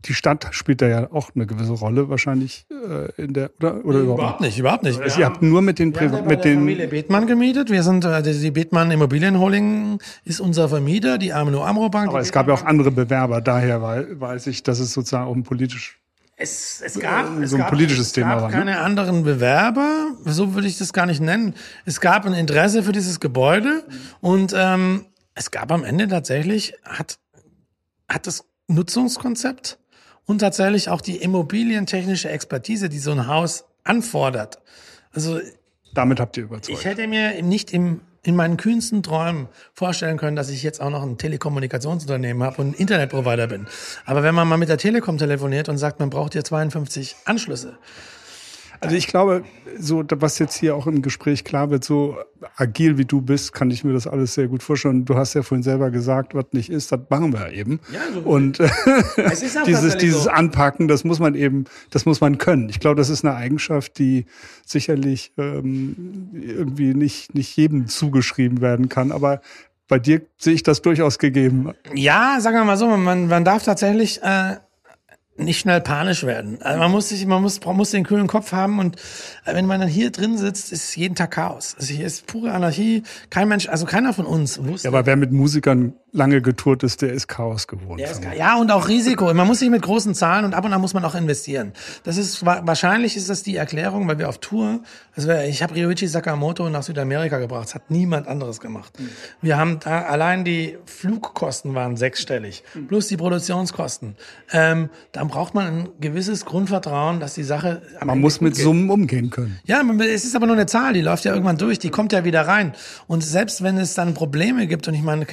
Speaker 2: die Stadt spielt da ja auch eine gewisse Rolle wahrscheinlich äh, in der oder oder
Speaker 3: überhaupt, überhaupt nicht, überhaupt nicht.
Speaker 2: Also ihr habt nur mit den
Speaker 3: Priva mit den Familie Bethmann gemietet. Wir sind äh, die Bethmann Immobilienholding ist unser Vermieter, die Amno Amro Bank.
Speaker 2: Aber es gab ja auch andere Bewerber, daher weiß ich, dass es sozusagen auch ein politisch
Speaker 3: es, es gab
Speaker 2: so
Speaker 3: es
Speaker 2: ein
Speaker 3: gab,
Speaker 2: politisches Thema
Speaker 3: Es gab keine ne? anderen Bewerber, so würde ich das gar nicht nennen. Es gab ein Interesse für dieses Gebäude und ähm, es gab am Ende tatsächlich hat hat das Nutzungskonzept und tatsächlich auch die immobilientechnische Expertise, die so ein Haus anfordert. Also
Speaker 2: damit habt ihr überzeugt.
Speaker 3: Ich hätte mir nicht im, in meinen kühnsten Träumen vorstellen können, dass ich jetzt auch noch ein Telekommunikationsunternehmen habe und ein Internetprovider bin. Aber wenn man mal mit der Telekom telefoniert und sagt, man braucht hier 52 Anschlüsse,
Speaker 2: Also ich glaube, so was jetzt hier auch im Gespräch klar wird, so agil wie du bist, kann ich mir das alles sehr gut vorstellen. Du hast ja vorhin selber gesagt, was nicht ist, das machen wir eben. Ja, so und dieses, dieses so. Anpacken, das muss man eben, das muss man können. Ich glaube, das ist eine Eigenschaft, die sicherlich ähm, irgendwie nicht, nicht jedem zugeschrieben werden kann. Aber bei dir sehe ich das durchaus gegeben.
Speaker 3: Ja, sagen wir mal so, man, man darf tatsächlich äh, nicht schnell panisch werden. Also man muss sich, man muss, man muss den kühlen Kopf haben und äh, wenn man dann hier drin sitzt, ist jeden Tag Chaos. Also hier ist pure Anarchie. Kein Mensch, also keiner von uns wusste.
Speaker 2: Ja, aber wer mit Musikern lange getourt ist, der ist Chaos gewohnt.
Speaker 3: Ist, ja, und auch Risiko. Man muss sich mit großen Zahlen und ab und an muss man auch investieren. Das ist wahrscheinlich ist das die Erklärung, weil wir auf Tour, also ich habe Ryoichi Sakamoto nach Südamerika gebracht, das hat niemand anderes gemacht. Mhm. Wir haben da allein die Flugkosten waren sechsstellig, mhm. plus die Produktionskosten. Ähm, dann braucht man ein gewisses Grundvertrauen, dass die Sache.
Speaker 2: man muss mit Summen umgehen können.
Speaker 3: Ja, es ist aber nur eine Zahl, die läuft ja irgendwann durch, die kommt ja wieder rein. Und selbst wenn es dann Probleme gibt, und ich meine,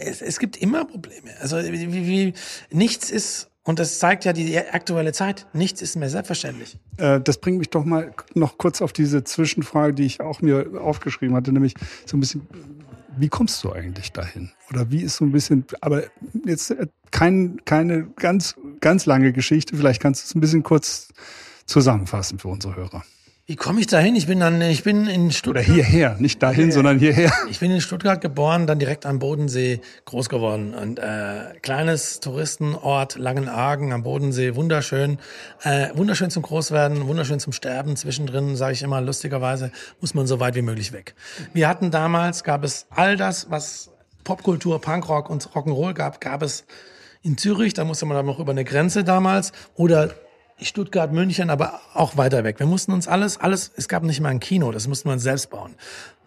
Speaker 3: es, es gibt immer Probleme. Also wie, wie, nichts ist und das zeigt ja die aktuelle Zeit. Nichts ist mehr selbstverständlich.
Speaker 2: Äh, das bringt mich doch mal noch kurz auf diese Zwischenfrage, die ich auch mir aufgeschrieben hatte, nämlich so ein bisschen, wie kommst du eigentlich dahin? Oder wie ist so ein bisschen, aber jetzt äh, kein, keine ganz, ganz lange Geschichte, vielleicht kannst du es ein bisschen kurz zusammenfassen für unsere Hörer.
Speaker 3: Wie komme ich dahin? Ich bin dann, ich bin in Stuttgart.
Speaker 2: Oder hierher, nicht dahin, sondern hierher.
Speaker 3: Ich bin in Stuttgart geboren, dann direkt am Bodensee groß geworden und äh, kleines Touristenort Langenargen am Bodensee, wunderschön, äh, wunderschön zum Großwerden, wunderschön zum Sterben. Zwischendrin sage ich immer lustigerweise muss man so weit wie möglich weg. Wir hatten damals gab es all das, was Popkultur, Punkrock und Rock'n'Roll gab, gab es in Zürich. Da musste man dann noch über eine Grenze damals oder Stuttgart, München, aber auch weiter weg. Wir mussten uns alles, alles, es gab nicht mal ein Kino, das mussten wir uns selbst bauen.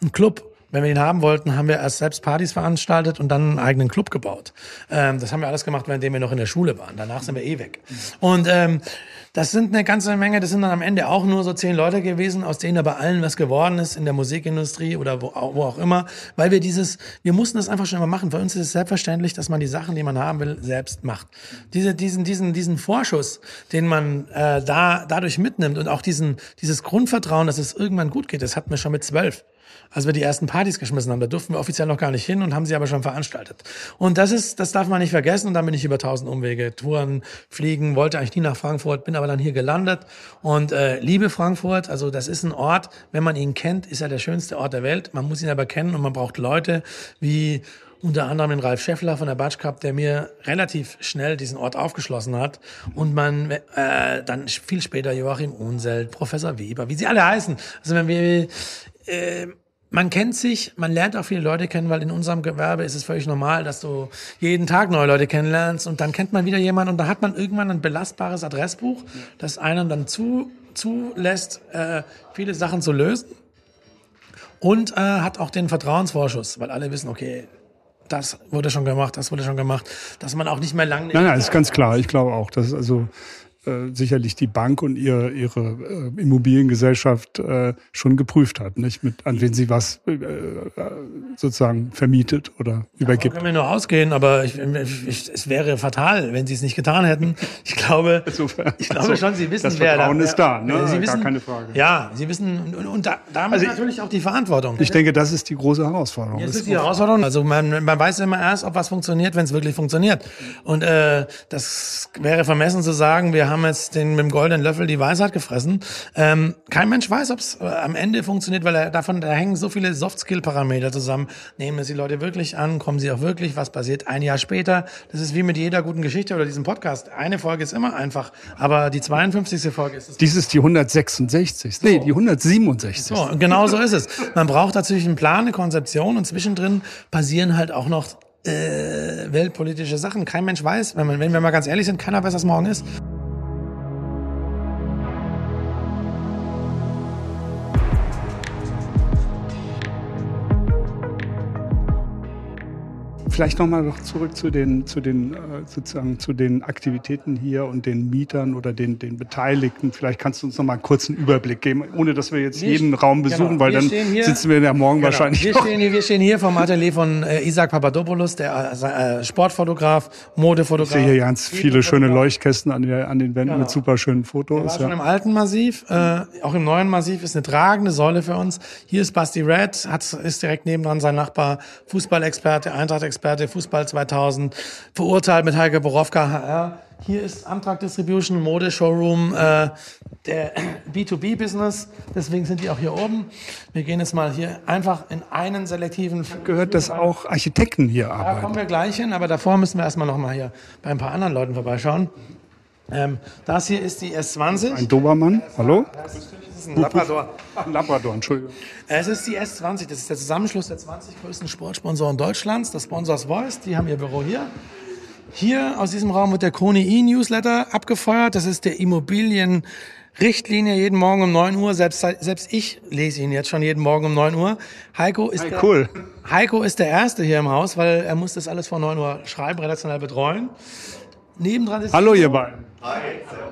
Speaker 3: Ein Club, wenn wir ihn haben wollten, haben wir erst selbst Partys veranstaltet und dann einen eigenen Club gebaut. Ähm, das haben wir alles gemacht, während wir noch in der Schule waren. Danach sind wir eh weg. Und ähm, das sind eine ganze Menge, das sind dann am Ende auch nur so zehn Leute gewesen, aus denen aber allen was geworden ist in der Musikindustrie oder wo, wo auch immer, weil wir dieses, wir mussten das einfach schon immer machen. Für uns ist es selbstverständlich, dass man die Sachen, die man haben will, selbst macht. Diese, diesen, diesen, diesen Vorschuss, den man äh, da dadurch mitnimmt und auch diesen, dieses Grundvertrauen, dass es irgendwann gut geht, das hatten wir schon mit zwölf als wir die ersten Partys geschmissen haben. Da durften wir offiziell noch gar nicht hin und haben sie aber schon veranstaltet. Und das ist, das darf man nicht vergessen. Und dann bin ich über tausend Umwege, Touren, fliegen, wollte eigentlich nie nach Frankfurt, bin aber dann hier gelandet und äh, liebe Frankfurt. Also das ist ein Ort, wenn man ihn kennt, ist er der schönste Ort der Welt. Man muss ihn aber kennen und man braucht Leute wie unter anderem den Ralf Scheffler von der Batsch Cup, der mir relativ schnell diesen Ort aufgeschlossen hat und man äh, dann viel später Joachim Unselt, Professor Weber, wie sie alle heißen. Also wenn wir äh, man kennt sich, man lernt auch viele Leute kennen, weil in unserem Gewerbe ist es völlig normal, dass du jeden Tag neue Leute kennenlernst und dann kennt man wieder jemanden und da hat man irgendwann ein belastbares Adressbuch, das einem dann zu, zulässt, äh, viele Sachen zu lösen und äh, hat auch den Vertrauensvorschuss, weil alle wissen, okay, das wurde schon gemacht, das wurde schon gemacht, dass man auch nicht mehr lange.
Speaker 2: Nein, nein, ist ganz klar. Ich glaube auch, dass also äh, sicherlich die Bank und ihr, ihre äh, Immobiliengesellschaft äh, schon geprüft hat, nicht mit an wen sie was äh, sozusagen vermietet oder übergibt.
Speaker 3: Davon können wir nur ausgehen, aber ich, ich, es wäre fatal, wenn sie es nicht getan hätten. Ich glaube, ich glaube also, schon, sie wissen,
Speaker 2: das
Speaker 3: wer
Speaker 2: Vertrauen
Speaker 3: da,
Speaker 2: ist da, ne?
Speaker 3: Sie wissen,
Speaker 2: gar keine Frage.
Speaker 3: Ja, sie wissen und, und da, damit also natürlich auch die Verantwortung.
Speaker 2: Ich denke, das ist die große Herausforderung.
Speaker 3: Ja, das ist die Herausforderung. Also man, man weiß immer erst, ob was funktioniert, wenn es wirklich funktioniert. Und äh, das wäre vermessen zu sagen, wir haben jetzt den, mit dem goldenen Löffel die Weisheit gefressen. Ähm, kein Mensch weiß, ob es äh, am Ende funktioniert, weil er, davon da hängen so viele Soft-Skill-Parameter zusammen. Nehmen es die Leute wirklich an? Kommen sie auch wirklich? Was passiert ein Jahr später? Das ist wie mit jeder guten Geschichte oder diesem Podcast. Eine Folge ist immer einfach, aber die 52. Folge ist es.
Speaker 2: Dies ist die 166. So. Nee, die 167.
Speaker 3: So, genau so ist es. Man braucht natürlich einen Plan, eine Konzeption und zwischendrin passieren halt auch noch äh, weltpolitische Sachen. Kein Mensch weiß, wenn, man, wenn wir mal ganz ehrlich sind, keiner weiß, was morgen ist.
Speaker 2: Vielleicht nochmal noch zurück zu den, zu den, äh, sozusagen zu den Aktivitäten hier und den Mietern oder den, den Beteiligten. Vielleicht kannst du uns nochmal einen kurzen Überblick geben, ohne dass wir jetzt
Speaker 3: Wir
Speaker 2: jeden Raum besuchen,
Speaker 3: genau,
Speaker 2: weil
Speaker 3: wir
Speaker 2: dann
Speaker 3: hier-
Speaker 2: sitzen wir ja morgen
Speaker 3: Genau.
Speaker 2: wahrscheinlich
Speaker 3: Wir stehen, hier, wir stehen hier vom Atelier von äh, Isaac Papadopoulos, der äh, Sportfotograf,
Speaker 2: Ich
Speaker 3: Modefotograf.
Speaker 2: sehe hier ganz viele schöne. Leuchtkästen an, der, an den Wänden
Speaker 3: Genau.
Speaker 2: mit super schönen Fotos.
Speaker 3: war schon
Speaker 2: Ja.
Speaker 3: im alten Massiv, äh, auch im neuen Massiv ist eine tragende Säule für uns. Hier ist Basti Red, hat, ist direkt nebendran sein Nachbar, Fußballexperte, Eintracht-Experte, Fußball 2000, verurteilt mit Heike Borowka, HR. Hier ist Amtrak Distribution, Mode-Showroom, äh, der B2B-Business. Deswegen sind die auch hier oben. Wir gehen jetzt mal hier einfach in einen selektiven
Speaker 2: Gehört, dass auch Architekten hier
Speaker 3: da
Speaker 2: arbeiten.
Speaker 3: kommen wir gleich hin, aber davor müssen wir erstmal noch mal hier bei ein paar anderen Leuten vorbeischauen. Ähm, das hier ist die S20.
Speaker 2: Ein Dobermann, hallo?
Speaker 3: Das ist ein Labrador.
Speaker 2: Ach, Labrador, Entschuldigung.
Speaker 3: Es ist die S20. Das ist der Zusammenschluss der 20 größten Sportsponsoren Deutschlands. Das Sponsors Voice. Die haben ihr Büro hier. Hier aus diesem Raum wird der Koni E-Newsletter abgefeuert. Das ist der Immobilienrichtlinie jeden Morgen um 9 Uhr. Selbst, selbst ich lese ihn jetzt schon jeden Morgen um 9 Uhr. Heiko ist, der,
Speaker 2: cool.
Speaker 3: Heiko ist der Erste hier im Haus, weil er muss das alles vor 9 Uhr schreiben, redaktionell betreuen. Nebendran ist
Speaker 2: Hallo, ihr beiden.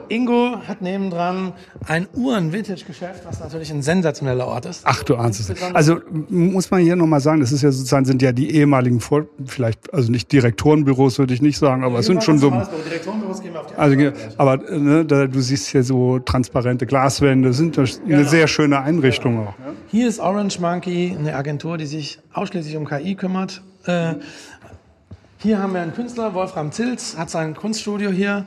Speaker 3: Ingo hat nebendran ein Uhren-Vintage-Geschäft, was natürlich ein sensationeller Ort ist.
Speaker 2: Ach, du ahnst es. Also muss man hier nochmal sagen, das ist ja sozusagen, sind ja die ehemaligen, Vor vielleicht, also nicht Direktorenbüros würde ich nicht sagen, aber es sind schon so,
Speaker 3: Direktorenbüros gehen wir auf die
Speaker 2: also, aber ne, da, du siehst hier so transparente Glaswände, sind eine sehr schöne Einrichtung auch. Ja?
Speaker 3: Hier ist Orange Monkey, eine Agentur, die sich ausschließlich um KI kümmert. Äh, hier haben wir einen Künstler, Wolfram Zilz, hat sein Kunststudio hier.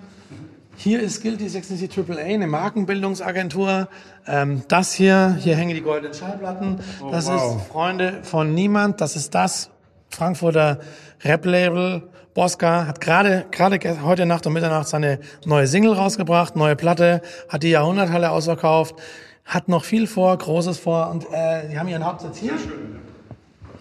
Speaker 3: Hier ist Guilty 66 AAA, eine Markenbildungsagentur. Ähm, das hier, hier hängen die goldenen Schallplatten. Das
Speaker 2: Oh, wow.
Speaker 3: ist Freunde von Niemand. Das ist das Frankfurter Rap-Label. Bosca hat gerade gerade ge- heute Nacht um Mitternacht seine neue Single rausgebracht, neue Platte, hat die Jahrhunderthalle ausverkauft, hat noch viel vor, Großes vor und äh, die haben ihren Hauptsitz hier.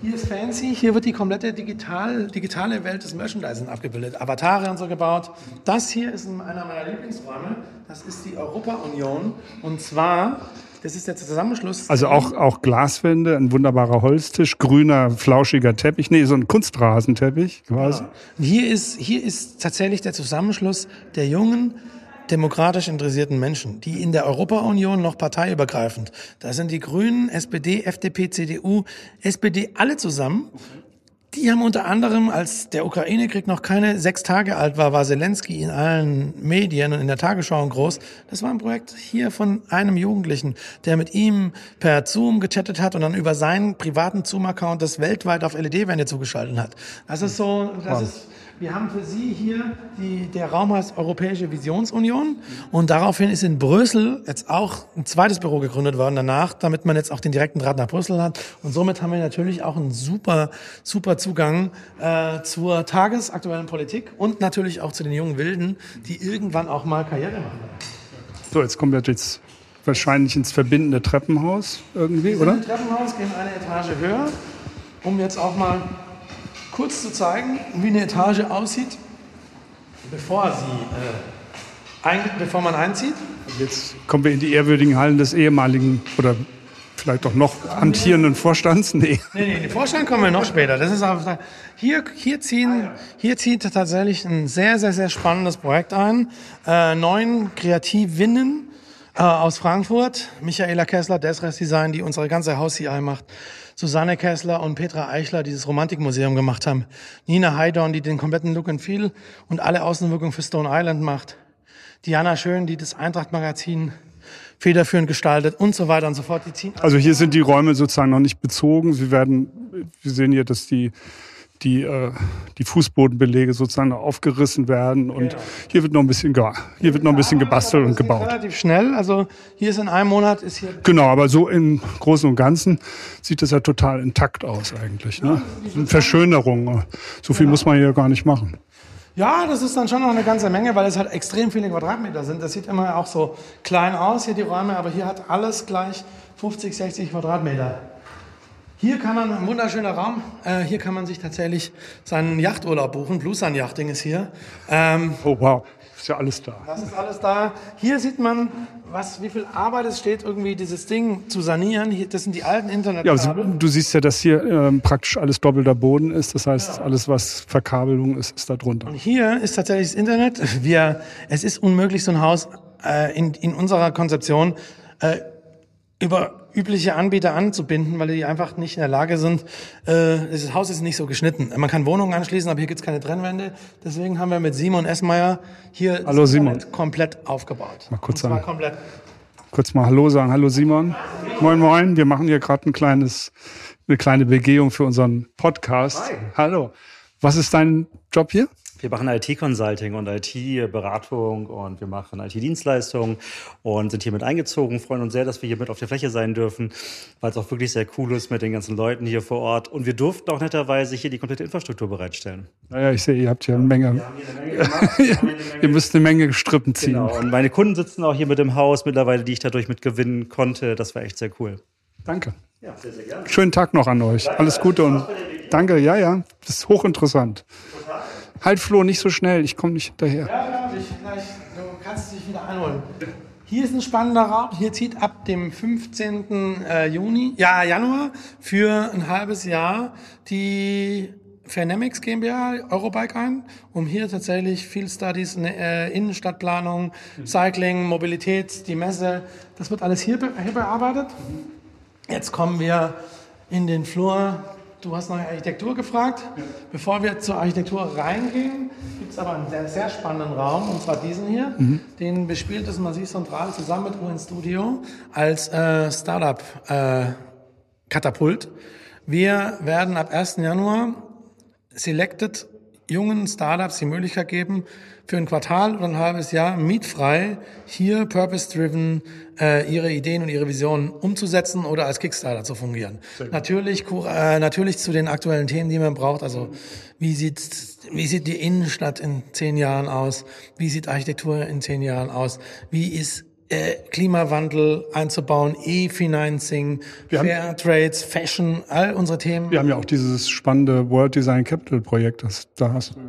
Speaker 3: Hier ist fancy, hier wird die komplette digital, digitale Welt des Merchandising abgebildet. Avatare und so gebaut. Das hier ist einer meiner Lieblingsräume. Das ist die Europa-Union. Und zwar, das ist der Zusammenschluss.
Speaker 2: Also auch, auch Glaswände, ein wunderbarer Holztisch, grüner, flauschiger Teppich, nee, so ein Kunstrasenteppich quasi.
Speaker 3: Und Hier ist, hier ist tatsächlich der Zusammenschluss der jungen, demokratisch interessierten Menschen, die in der Europa-Union noch parteiübergreifend, da sind die Grünen, SPD, FDP, CDU, SPD alle zusammen. Die haben unter anderem, als der Ukraine-Krieg noch keine sechs Tage alt war, war Zelensky in allen Medien und in der Tagesschau und groß. Das war ein Projekt hier von einem Jugendlichen, der mit ihm per Zoom gechattet hat und dann über seinen privaten Zoom-Account das weltweit auf LED-Wände zugeschaltet hat. Das ist so, das ist, wir haben für Sie hier, die, der Raum heißt Europäische Visionsunion und daraufhin ist in Brüssel jetzt auch ein zweites Büro gegründet worden danach, damit man jetzt auch den direkten Draht nach Brüssel hat und somit haben wir natürlich auch einen super, super Zugang äh, zur tagesaktuellen Politik und natürlich auch zu den jungen Wilden, die irgendwann auch mal Karriere machen.
Speaker 2: So, jetzt kommen wir jetzt wahrscheinlich ins verbindende Treppenhaus irgendwie,
Speaker 3: Wir
Speaker 2: oder?
Speaker 3: im Treppenhaus, gehen eine Etage höher, um jetzt auch mal kurz zu zeigen, wie eine Etage aussieht, bevor sie, äh, ein, bevor man einzieht.
Speaker 2: Jetzt kommen wir in die ehrwürdigen Hallen des ehemaligen oder vielleicht auch noch amtierenden Vorstands. Nee.
Speaker 3: Nee, nee, den Vorstand kommen wir noch später. Das ist aber, hier, hier ziehen, hier zieht tatsächlich ein sehr, sehr, sehr spannendes Projekt ein. Äh, neun Kreativinnen äh, aus Frankfurt. Michaela Kessler, Desres Design, die unsere ganze Haus-CI macht. Susanne Kessler und Petra Eichler, die das Romantikmuseum gemacht haben. Nina Heidorn, die den kompletten Look and Feel und alle Außenwirkungen für Stone Island macht. Diana Schön, die das Eintracht-Magazin federführend gestaltet und so weiter und so fort. Die
Speaker 2: Also hier sind die Räume sozusagen noch nicht bezogen. Sie werden, wir sehen hier, dass die, die, äh, die Fußbodenbelege sozusagen aufgerissen werden und hier wird noch ein bisschen, hier wird noch ein bisschen gebastelt und gebaut.
Speaker 3: Relativ schnell. Also hier ist in einem Monat ist hier
Speaker 2: Genau, aber so im Großen und Ganzen sieht das ja total intakt aus eigentlich. Ne? Verschönerung. So viel muss man hier gar nicht machen.
Speaker 3: Ja, das ist dann schon noch eine ganze Menge, weil es halt extrem viele Quadratmeter sind. Das sieht immer auch so klein aus, hier die Räume, aber hier hat alles gleich 50, 60 Quadratmeter. Hier kann man, ein wunderschöner Raum, äh, hier kann man sich tatsächlich seinen Yachturlaub buchen. Blue Sun Yachting ist hier. Ähm,
Speaker 2: Oh wow, ist ja alles da.
Speaker 3: das ist alles da. Hier sieht man, was, wie viel Arbeit es steht, irgendwie dieses Ding zu sanieren. Hier, das sind die alten
Speaker 2: Ja,
Speaker 3: Internetkabel.
Speaker 2: also, du siehst ja, dass hier ähm, praktisch alles doppelter Boden ist. Das heißt, alles, was Verkabelung ist, ist da drunter.
Speaker 3: Und hier ist tatsächlich das Internet. Wir, es ist unmöglich, so ein Haus äh, in, in unserer Konzeption äh, über übliche Anbieter anzubinden, weil die einfach nicht in der Lage sind. Äh, das Haus ist nicht so geschnitten. Man kann Wohnungen anschließen, aber hier gibt's keine Trennwände. Deswegen haben wir mit Simon Essmeier hier das
Speaker 2: Hallo, Simon.
Speaker 3: Komplett aufgebaut.
Speaker 2: Mal kurz sagen.
Speaker 3: komplett.
Speaker 2: Kurz mal Hallo sagen. Hallo Simon. Moin, moin. Wir machen hier gerade ein kleines, eine kleine Begehung für unseren Podcast. Hallo. Was ist dein Job hier?
Speaker 5: Wir machen IT-Consulting und IT-Beratung und wir machen IT-Dienstleistungen und sind hier mit eingezogen, freuen uns sehr, dass wir hier mit auf der Fläche sein dürfen, weil es auch wirklich sehr cool ist mit den ganzen Leuten hier vor Ort. Und wir durften auch netterweise hier die komplette Infrastruktur bereitstellen.
Speaker 2: Naja, ich sehe, ihr habt hier eine Menge. ihr müsst eine Menge Strippen ziehen.
Speaker 5: Genau. Und meine Kunden sitzen auch hier mit im Haus mittlerweile, die ich dadurch mit gewinnen konnte. Das war echt sehr cool.
Speaker 2: Danke.
Speaker 5: Ja, sehr, sehr gerne.
Speaker 2: Schönen Tag noch an euch. Alles Gute und danke. Ja, ja. Das ist hochinteressant. Halt Flo, nicht so schnell. Ich komme nicht hinterher.
Speaker 3: Ja, ja, ich, gleich, du kannst dich wieder einholen. Hier ist ein spannender Raum. Hier zieht ab dem 15. äh, Juni, ja, Januar für ein halbes Jahr die Fairnamics GmbH Eurobike ein, um hier tatsächlich Field Studies, ne, äh, Innenstadtplanung, Cycling, Mobilität, die Messe, das wird alles hier, be hier bearbeitet. Jetzt kommen wir in den Flur. Du hast nach Architektur gefragt. Bevor wir zur Architektur reingehen, gibt es aber einen sehr, sehr spannenden Raum, und zwar diesen hier. Den bespielt das Massiv Central zusammen mit UN Studio als äh, Startup-Katapult. wir werden ab 1. Januar selected jungen Startups die Möglichkeit geben, für ein Quartal oder ein halbes Jahr mietfrei hier purpose-driven äh, ihre Ideen und ihre Visionen umzusetzen oder als Kickstarter zu fungieren. Natürlich, äh, natürlich zu den aktuellen Themen, die man braucht. Also wie sieht wie sieht die Innenstadt in zehn Jahren aus? Wie sieht Architektur in zehn Jahren aus? Wie ist äh, Klimawandel einzubauen, E-Financing, Fair Trades, Fashion, all unsere Themen.
Speaker 2: Wir haben ja auch dieses spannende World Design Capital Projekt. Das, da hast du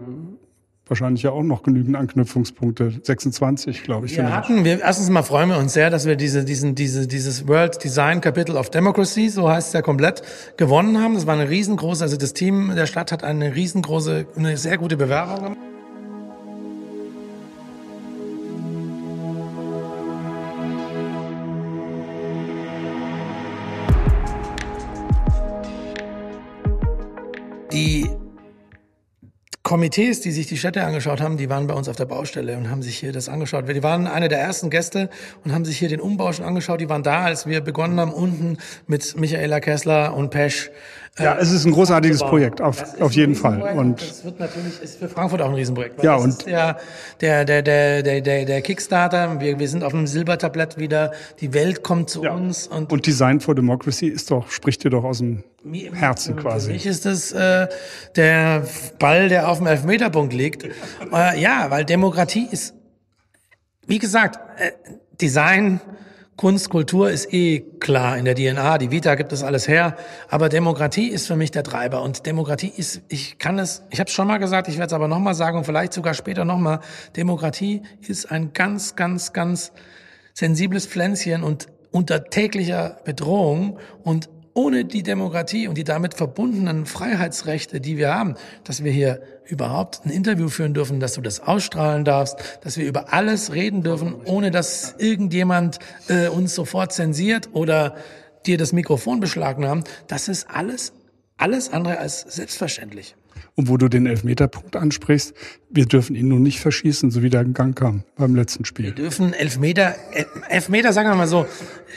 Speaker 2: wahrscheinlich ja auch noch genügend Anknüpfungspunkte. 26, glaube ich.
Speaker 3: Wir hatten, wir, erstens mal freuen wir uns sehr, dass wir diese, diesen, diese, dieses World Design Capital of Democracy, so heißt es ja komplett, gewonnen haben. Das war eine riesengroße, also das Team der Stadt hat eine riesengroße, eine sehr gute Bewerbung gemacht. Komitees, die sich die Städte angeschaut haben, die waren bei uns auf der Baustelle und haben sich hier das angeschaut. Die waren eine der ersten Gäste und haben sich hier den Umbau schon angeschaut. Die waren da, als wir begonnen haben, unten mit Michaela Kessler und Pesch. Äh,
Speaker 2: Ja, es ist ein großartiges
Speaker 3: aufzubauen.
Speaker 2: Projekt, auf, auf jeden Fall. Und
Speaker 3: das wird natürlich, ist für Frankfurt auch ein Riesenprojekt.
Speaker 2: Ja, und-
Speaker 3: der, der, der, der, der, der, Kickstarter. Wir, wir sind auf einem Silbertablett wieder. Die Welt kommt zu uns und
Speaker 2: und Design for Democracy ist doch, spricht dir doch aus dem
Speaker 3: Mir-
Speaker 2: Herzen
Speaker 3: Für
Speaker 2: quasi.
Speaker 3: mich ist das äh, der Ball, der auf dem Elfmeterpunkt liegt. äh, ja, weil Demokratie ist, wie gesagt, äh, Design, Kunst, Kultur ist eh klar in der DNA. Die Vita gibt das alles her. Aber Demokratie ist für mich der Treiber. Und Demokratie ist, ich kann es, ich habe es schon mal gesagt, ich werde es aber nochmal sagen und vielleicht sogar später nochmal. Demokratie ist ein ganz, ganz, ganz sensibles Pflänzchen und unter täglicher Bedrohung und ohne die Demokratie und die damit verbundenen Freiheitsrechte, die wir haben, dass wir hier überhaupt ein Interview führen dürfen, dass du das ausstrahlen darfst, dass wir über alles reden dürfen, ohne dass irgendjemand äh, uns sofort zensiert oder dir das Mikrofon beschlagnahmen, das ist alles, alles andere als selbstverständlich.
Speaker 2: Und wo du den Elfmeterpunkt ansprichst, wir dürfen ihn nun nicht verschießen, so wie der in Gang kam beim letzten Spiel.
Speaker 3: dürfen Elfmeter, El- Elfmeter, sagen wir mal so,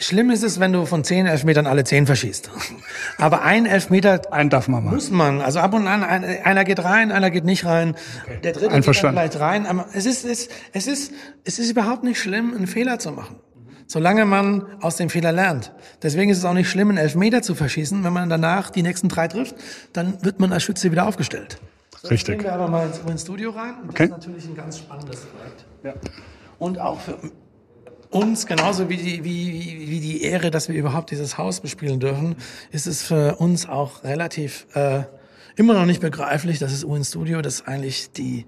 Speaker 3: schlimm ist es, wenn du von zehn Elfmetern alle zehn verschießt. Aber ein Elfmeter
Speaker 2: Einen darf man mal.
Speaker 3: muss man. Also ab und an, ein, einer geht rein, einer geht nicht rein, der dritte geht vielleicht rein. Aber es ist, es, es ist, es ist überhaupt nicht schlimm, einen Fehler zu machen. Solange man aus dem Fehler lernt. Deswegen ist es auch nicht schlimm, einen Elfmeter zu verschießen. Wenn man danach die nächsten drei trifft, dann wird man als Schütze wieder aufgestellt. So,
Speaker 2: Richtig.
Speaker 3: gehen wir aber mal ins, Studio rein. Und
Speaker 2: Okay.
Speaker 3: Das ist natürlich ein ganz spannendes Projekt. Und auch für uns, genauso wie die, wie, wie die Ehre, dass wir überhaupt dieses Haus bespielen dürfen, ist es für uns auch relativ äh, immer noch nicht begreiflich, dass es UN Studio, das eigentlich die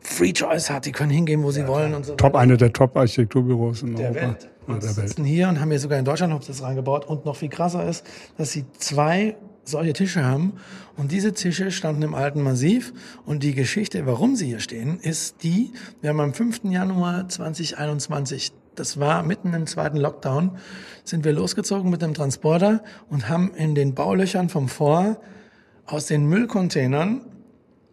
Speaker 3: Free Choice hat, die können hingehen, wo sie wollen und so
Speaker 2: Top, eine der Top-Architekturbüros in
Speaker 3: der
Speaker 2: Europa.
Speaker 3: Welt.
Speaker 2: Oder
Speaker 3: Und
Speaker 2: der Welt.
Speaker 3: sitzen hier und haben hier sogar in Deutschland Hauptsitz reingebaut. Und noch viel krasser ist, dass sie zwei solche Tische haben. Und diese Tische standen im alten Massiv. Und die Geschichte, warum sie hier stehen, ist die, wir haben am 5. Januar 2021, das war mitten im zweiten Lockdown, sind wir losgezogen mit dem Transporter und haben in den Baulöchern vom Vor aus den Müllcontainern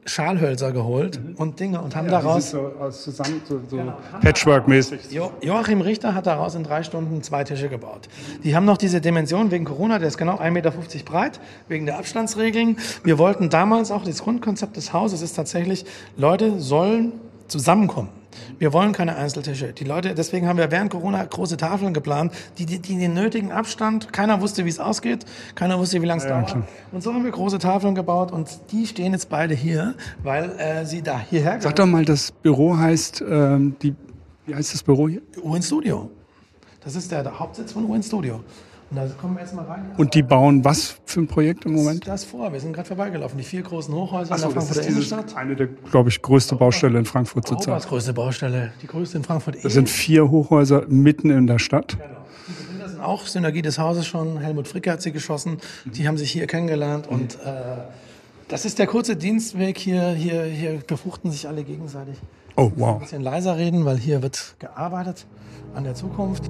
Speaker 3: Schalhölzer geholt und Dinge und haben daraus
Speaker 2: so, aus zusammen, so, so Patchwork-mäßig.
Speaker 3: Jo Joachim Richter hat daraus in drei Stunden zwei Tische gebaut. Die haben noch diese Dimension wegen Corona, der ist genau 1,50 Meter breit, wegen der Abstandsregeln. Wir wollten damals auch, das Grundkonzept des Hauses ist tatsächlich, Leute sollen zusammenkommen. Wir wollen keine Einzeltische. Die Leute, deswegen haben wir während Corona große Tafeln geplant, die, die, die den nötigen Abstand, keiner wusste, wie es ausgeht, keiner wusste, wie lange es dauert. Und so haben wir große Tafeln gebaut und die stehen jetzt beide hier, weil äh, sie da hierher
Speaker 2: Sag doch mal, das Büro heißt, ähm, die, wie heißt das Büro hier?
Speaker 3: UN Studio. Das ist der, der Hauptsitz von UN Studio. Und da kommen wir jetzt mal rein.
Speaker 2: Und die bauen was für ein Projekt im Moment?
Speaker 3: das vor. Wir sind gerade vorbeigelaufen. Die vier großen Hochhäuser
Speaker 2: Achso,
Speaker 3: in der
Speaker 2: das
Speaker 3: Frankfurter Innenstadt.
Speaker 2: eine der, glaube ich, größte Baustelle in Frankfurt
Speaker 3: Europas
Speaker 2: zurzeit.
Speaker 3: größte Baustelle. Die größte in Frankfurt.
Speaker 2: Das sind vier Hochhäuser mitten in der Stadt.
Speaker 3: Das sind auch Synergie des Hauses schon. Helmut Fricke hat sie geschossen. Die haben sich hier kennengelernt. Und äh, das ist der kurze Dienstweg. Hier, hier, hier befruchten sich alle gegenseitig.
Speaker 2: Oh,
Speaker 3: Ein
Speaker 2: wow.
Speaker 3: bisschen leiser reden, weil hier wird gearbeitet an der Zukunft.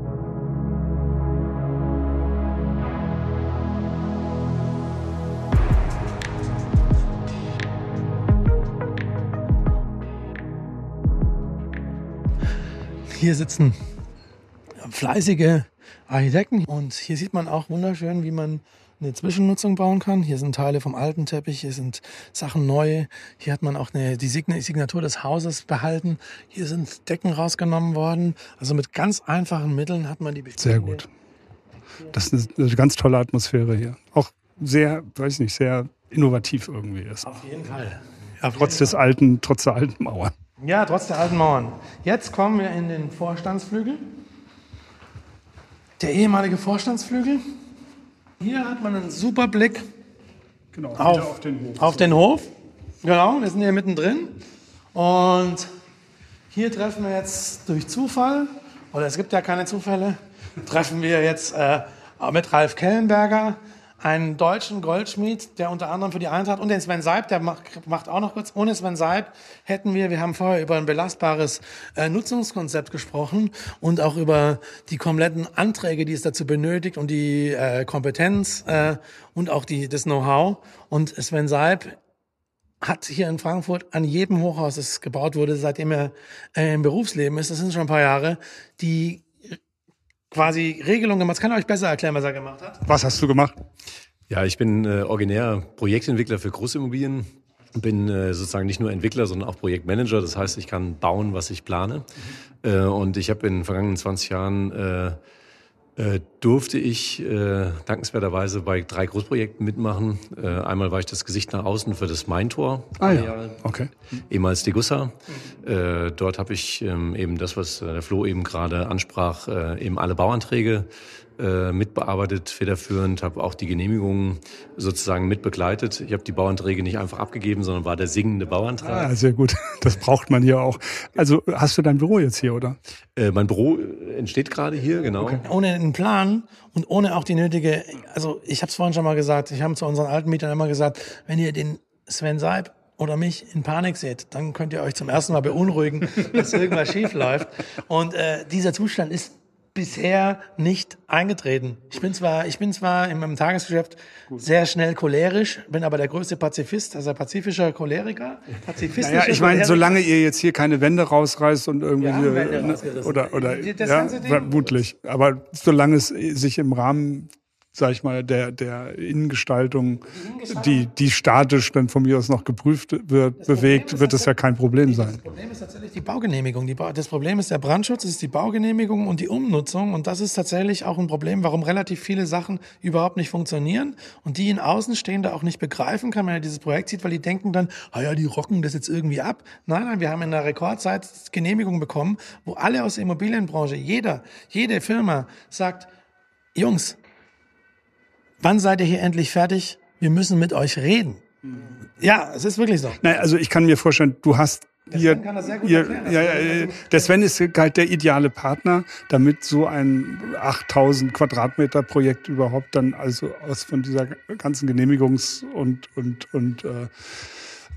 Speaker 3: Hier sitzen fleißige Architekten und hier sieht man auch wunderschön, wie man eine Zwischennutzung bauen kann. Hier sind Teile vom alten Teppich, hier sind Sachen neu. Hier hat man auch eine, die Sign- Signatur des Hauses behalten. Hier sind Decken rausgenommen worden. Also mit ganz einfachen Mitteln hat man die
Speaker 2: Sehr
Speaker 3: bestehende-
Speaker 2: gut. Das ist eine, ganz tolle Atmosphäre hier. Auch sehr, weiß nicht, sehr innovativ irgendwie ist.
Speaker 3: Auf jeden Fall. Auf
Speaker 2: Trotz des alten, trotz der alten Mauer.
Speaker 3: Ja, trotz der alten Mauern. Jetzt kommen wir in den Vorstandsflügel. Der ehemalige Vorstandsflügel. Hier hat man einen super Blick
Speaker 2: Genau,
Speaker 3: auf, auf den Hof. Genau, wir sind hier mittendrin. Und hier treffen wir jetzt durch Zufall, oder es gibt ja keine Zufälle, treffen wir jetzt äh, mit Ralf Kellenberger, einen deutschen Goldschmied, der unter anderem für die Eintracht und den Sven Seib, der macht, macht auch noch kurz, ohne Sven Seib hätten wir, wir haben vorher über ein belastbares äh, Nutzungskonzept gesprochen und auch über die kompletten Anträge, die es dazu benötigt und die äh, Kompetenz äh, und auch die, das Know-how. Und Sven Seib hat hier in Frankfurt an jedem Hochhaus, das gebaut wurde, seitdem er äh, im Berufsleben ist, das sind schon ein paar Jahre, die quasi Regelungen gemacht. Das kann er euch besser erklären, was er gemacht hat.
Speaker 2: Was hast du gemacht?
Speaker 6: Ja, ich bin äh, originär Projektentwickler für Großimmobilien. Bin äh, sozusagen nicht nur Entwickler, sondern auch Projektmanager. Das heißt, ich kann bauen, was ich plane. Äh, und ich habe in den vergangenen 20 Jahren äh, durfte ich äh, dankenswerterweise bei drei Großprojekten mitmachen. Äh, einmal war ich das Gesicht nach außen für das Maintor.
Speaker 2: Ah ja,
Speaker 6: Jahre
Speaker 2: okay.
Speaker 6: ehemals Degussa. Äh, dort habe ich ähm, eben das, was äh, der Flo eben gerade ansprach, äh, eben alle Bauanträge äh, mitbearbeitet, federführend, habe auch die Genehmigungen sozusagen mitbegleitet. Ich habe die Bauanträge nicht einfach abgegeben, sondern war der singende Bauantrag.
Speaker 2: Ah, sehr gut. Das braucht man hier auch. Also hast du dein Büro jetzt hier, oder?
Speaker 6: Äh, mein Büro äh, entsteht gerade hier, genau.
Speaker 3: Ohne einen Plan und ohne auch die nötige, also ich habe es vorhin schon mal gesagt, ich habe zu unseren alten Mietern immer gesagt, wenn ihr den Sven Seib oder mich in Panik seht, dann könnt ihr euch zum ersten Mal beunruhigen, dass irgendwas schief läuft. Und äh, dieser Zustand ist bisher nicht eingetreten. Ich bin zwar, ich bin zwar in meinem Tagesgeschäft sehr schnell cholerisch, bin aber der größte Pazifist, also pazifischer Choleriker. Pazifistischer
Speaker 2: Naja, ich meine, solange ihr jetzt hier keine Wände rausreißt und irgendwie
Speaker 3: haben
Speaker 2: hier, ne, oder oder
Speaker 3: Das
Speaker 2: ja, vermutlich. Aber solange es sich im Rahmen sag ich mal, der, der Innengestaltung, die, die statisch dann von mir aus noch geprüft wird, bewegt, wird es ja kein Problem sein.
Speaker 3: Das Problem ist tatsächlich die Baugenehmigung. Die ba das Problem ist der Brandschutz, es ist die Baugenehmigung und die Umnutzung. Und das ist tatsächlich auch ein Problem, warum relativ viele Sachen überhaupt nicht funktionieren und die in Außenstehende auch nicht begreifen kann, wenn er dieses Projekt sieht, weil die denken dann, ah ja, die rocken das jetzt irgendwie ab. Nein, nein, wir haben in der Rekordzeit Genehmigung bekommen, wo alle aus der Immobilienbranche, jeder, jede Firma sagt, Jungs, wann seid ihr hier endlich fertig? Wir müssen mit euch reden. Ja, es ist wirklich so.
Speaker 2: Naja, also ich kann mir vorstellen, du hast
Speaker 3: Der
Speaker 2: hier,
Speaker 3: Sven kann das sehr gut
Speaker 2: hier
Speaker 3: erklären.
Speaker 2: ja, ja, ja, der Sven ist halt der ideale Partner, damit so ein 8000 Quadratmeter Projekt überhaupt dann also aus von dieser ganzen Genehmigungs- und und und äh,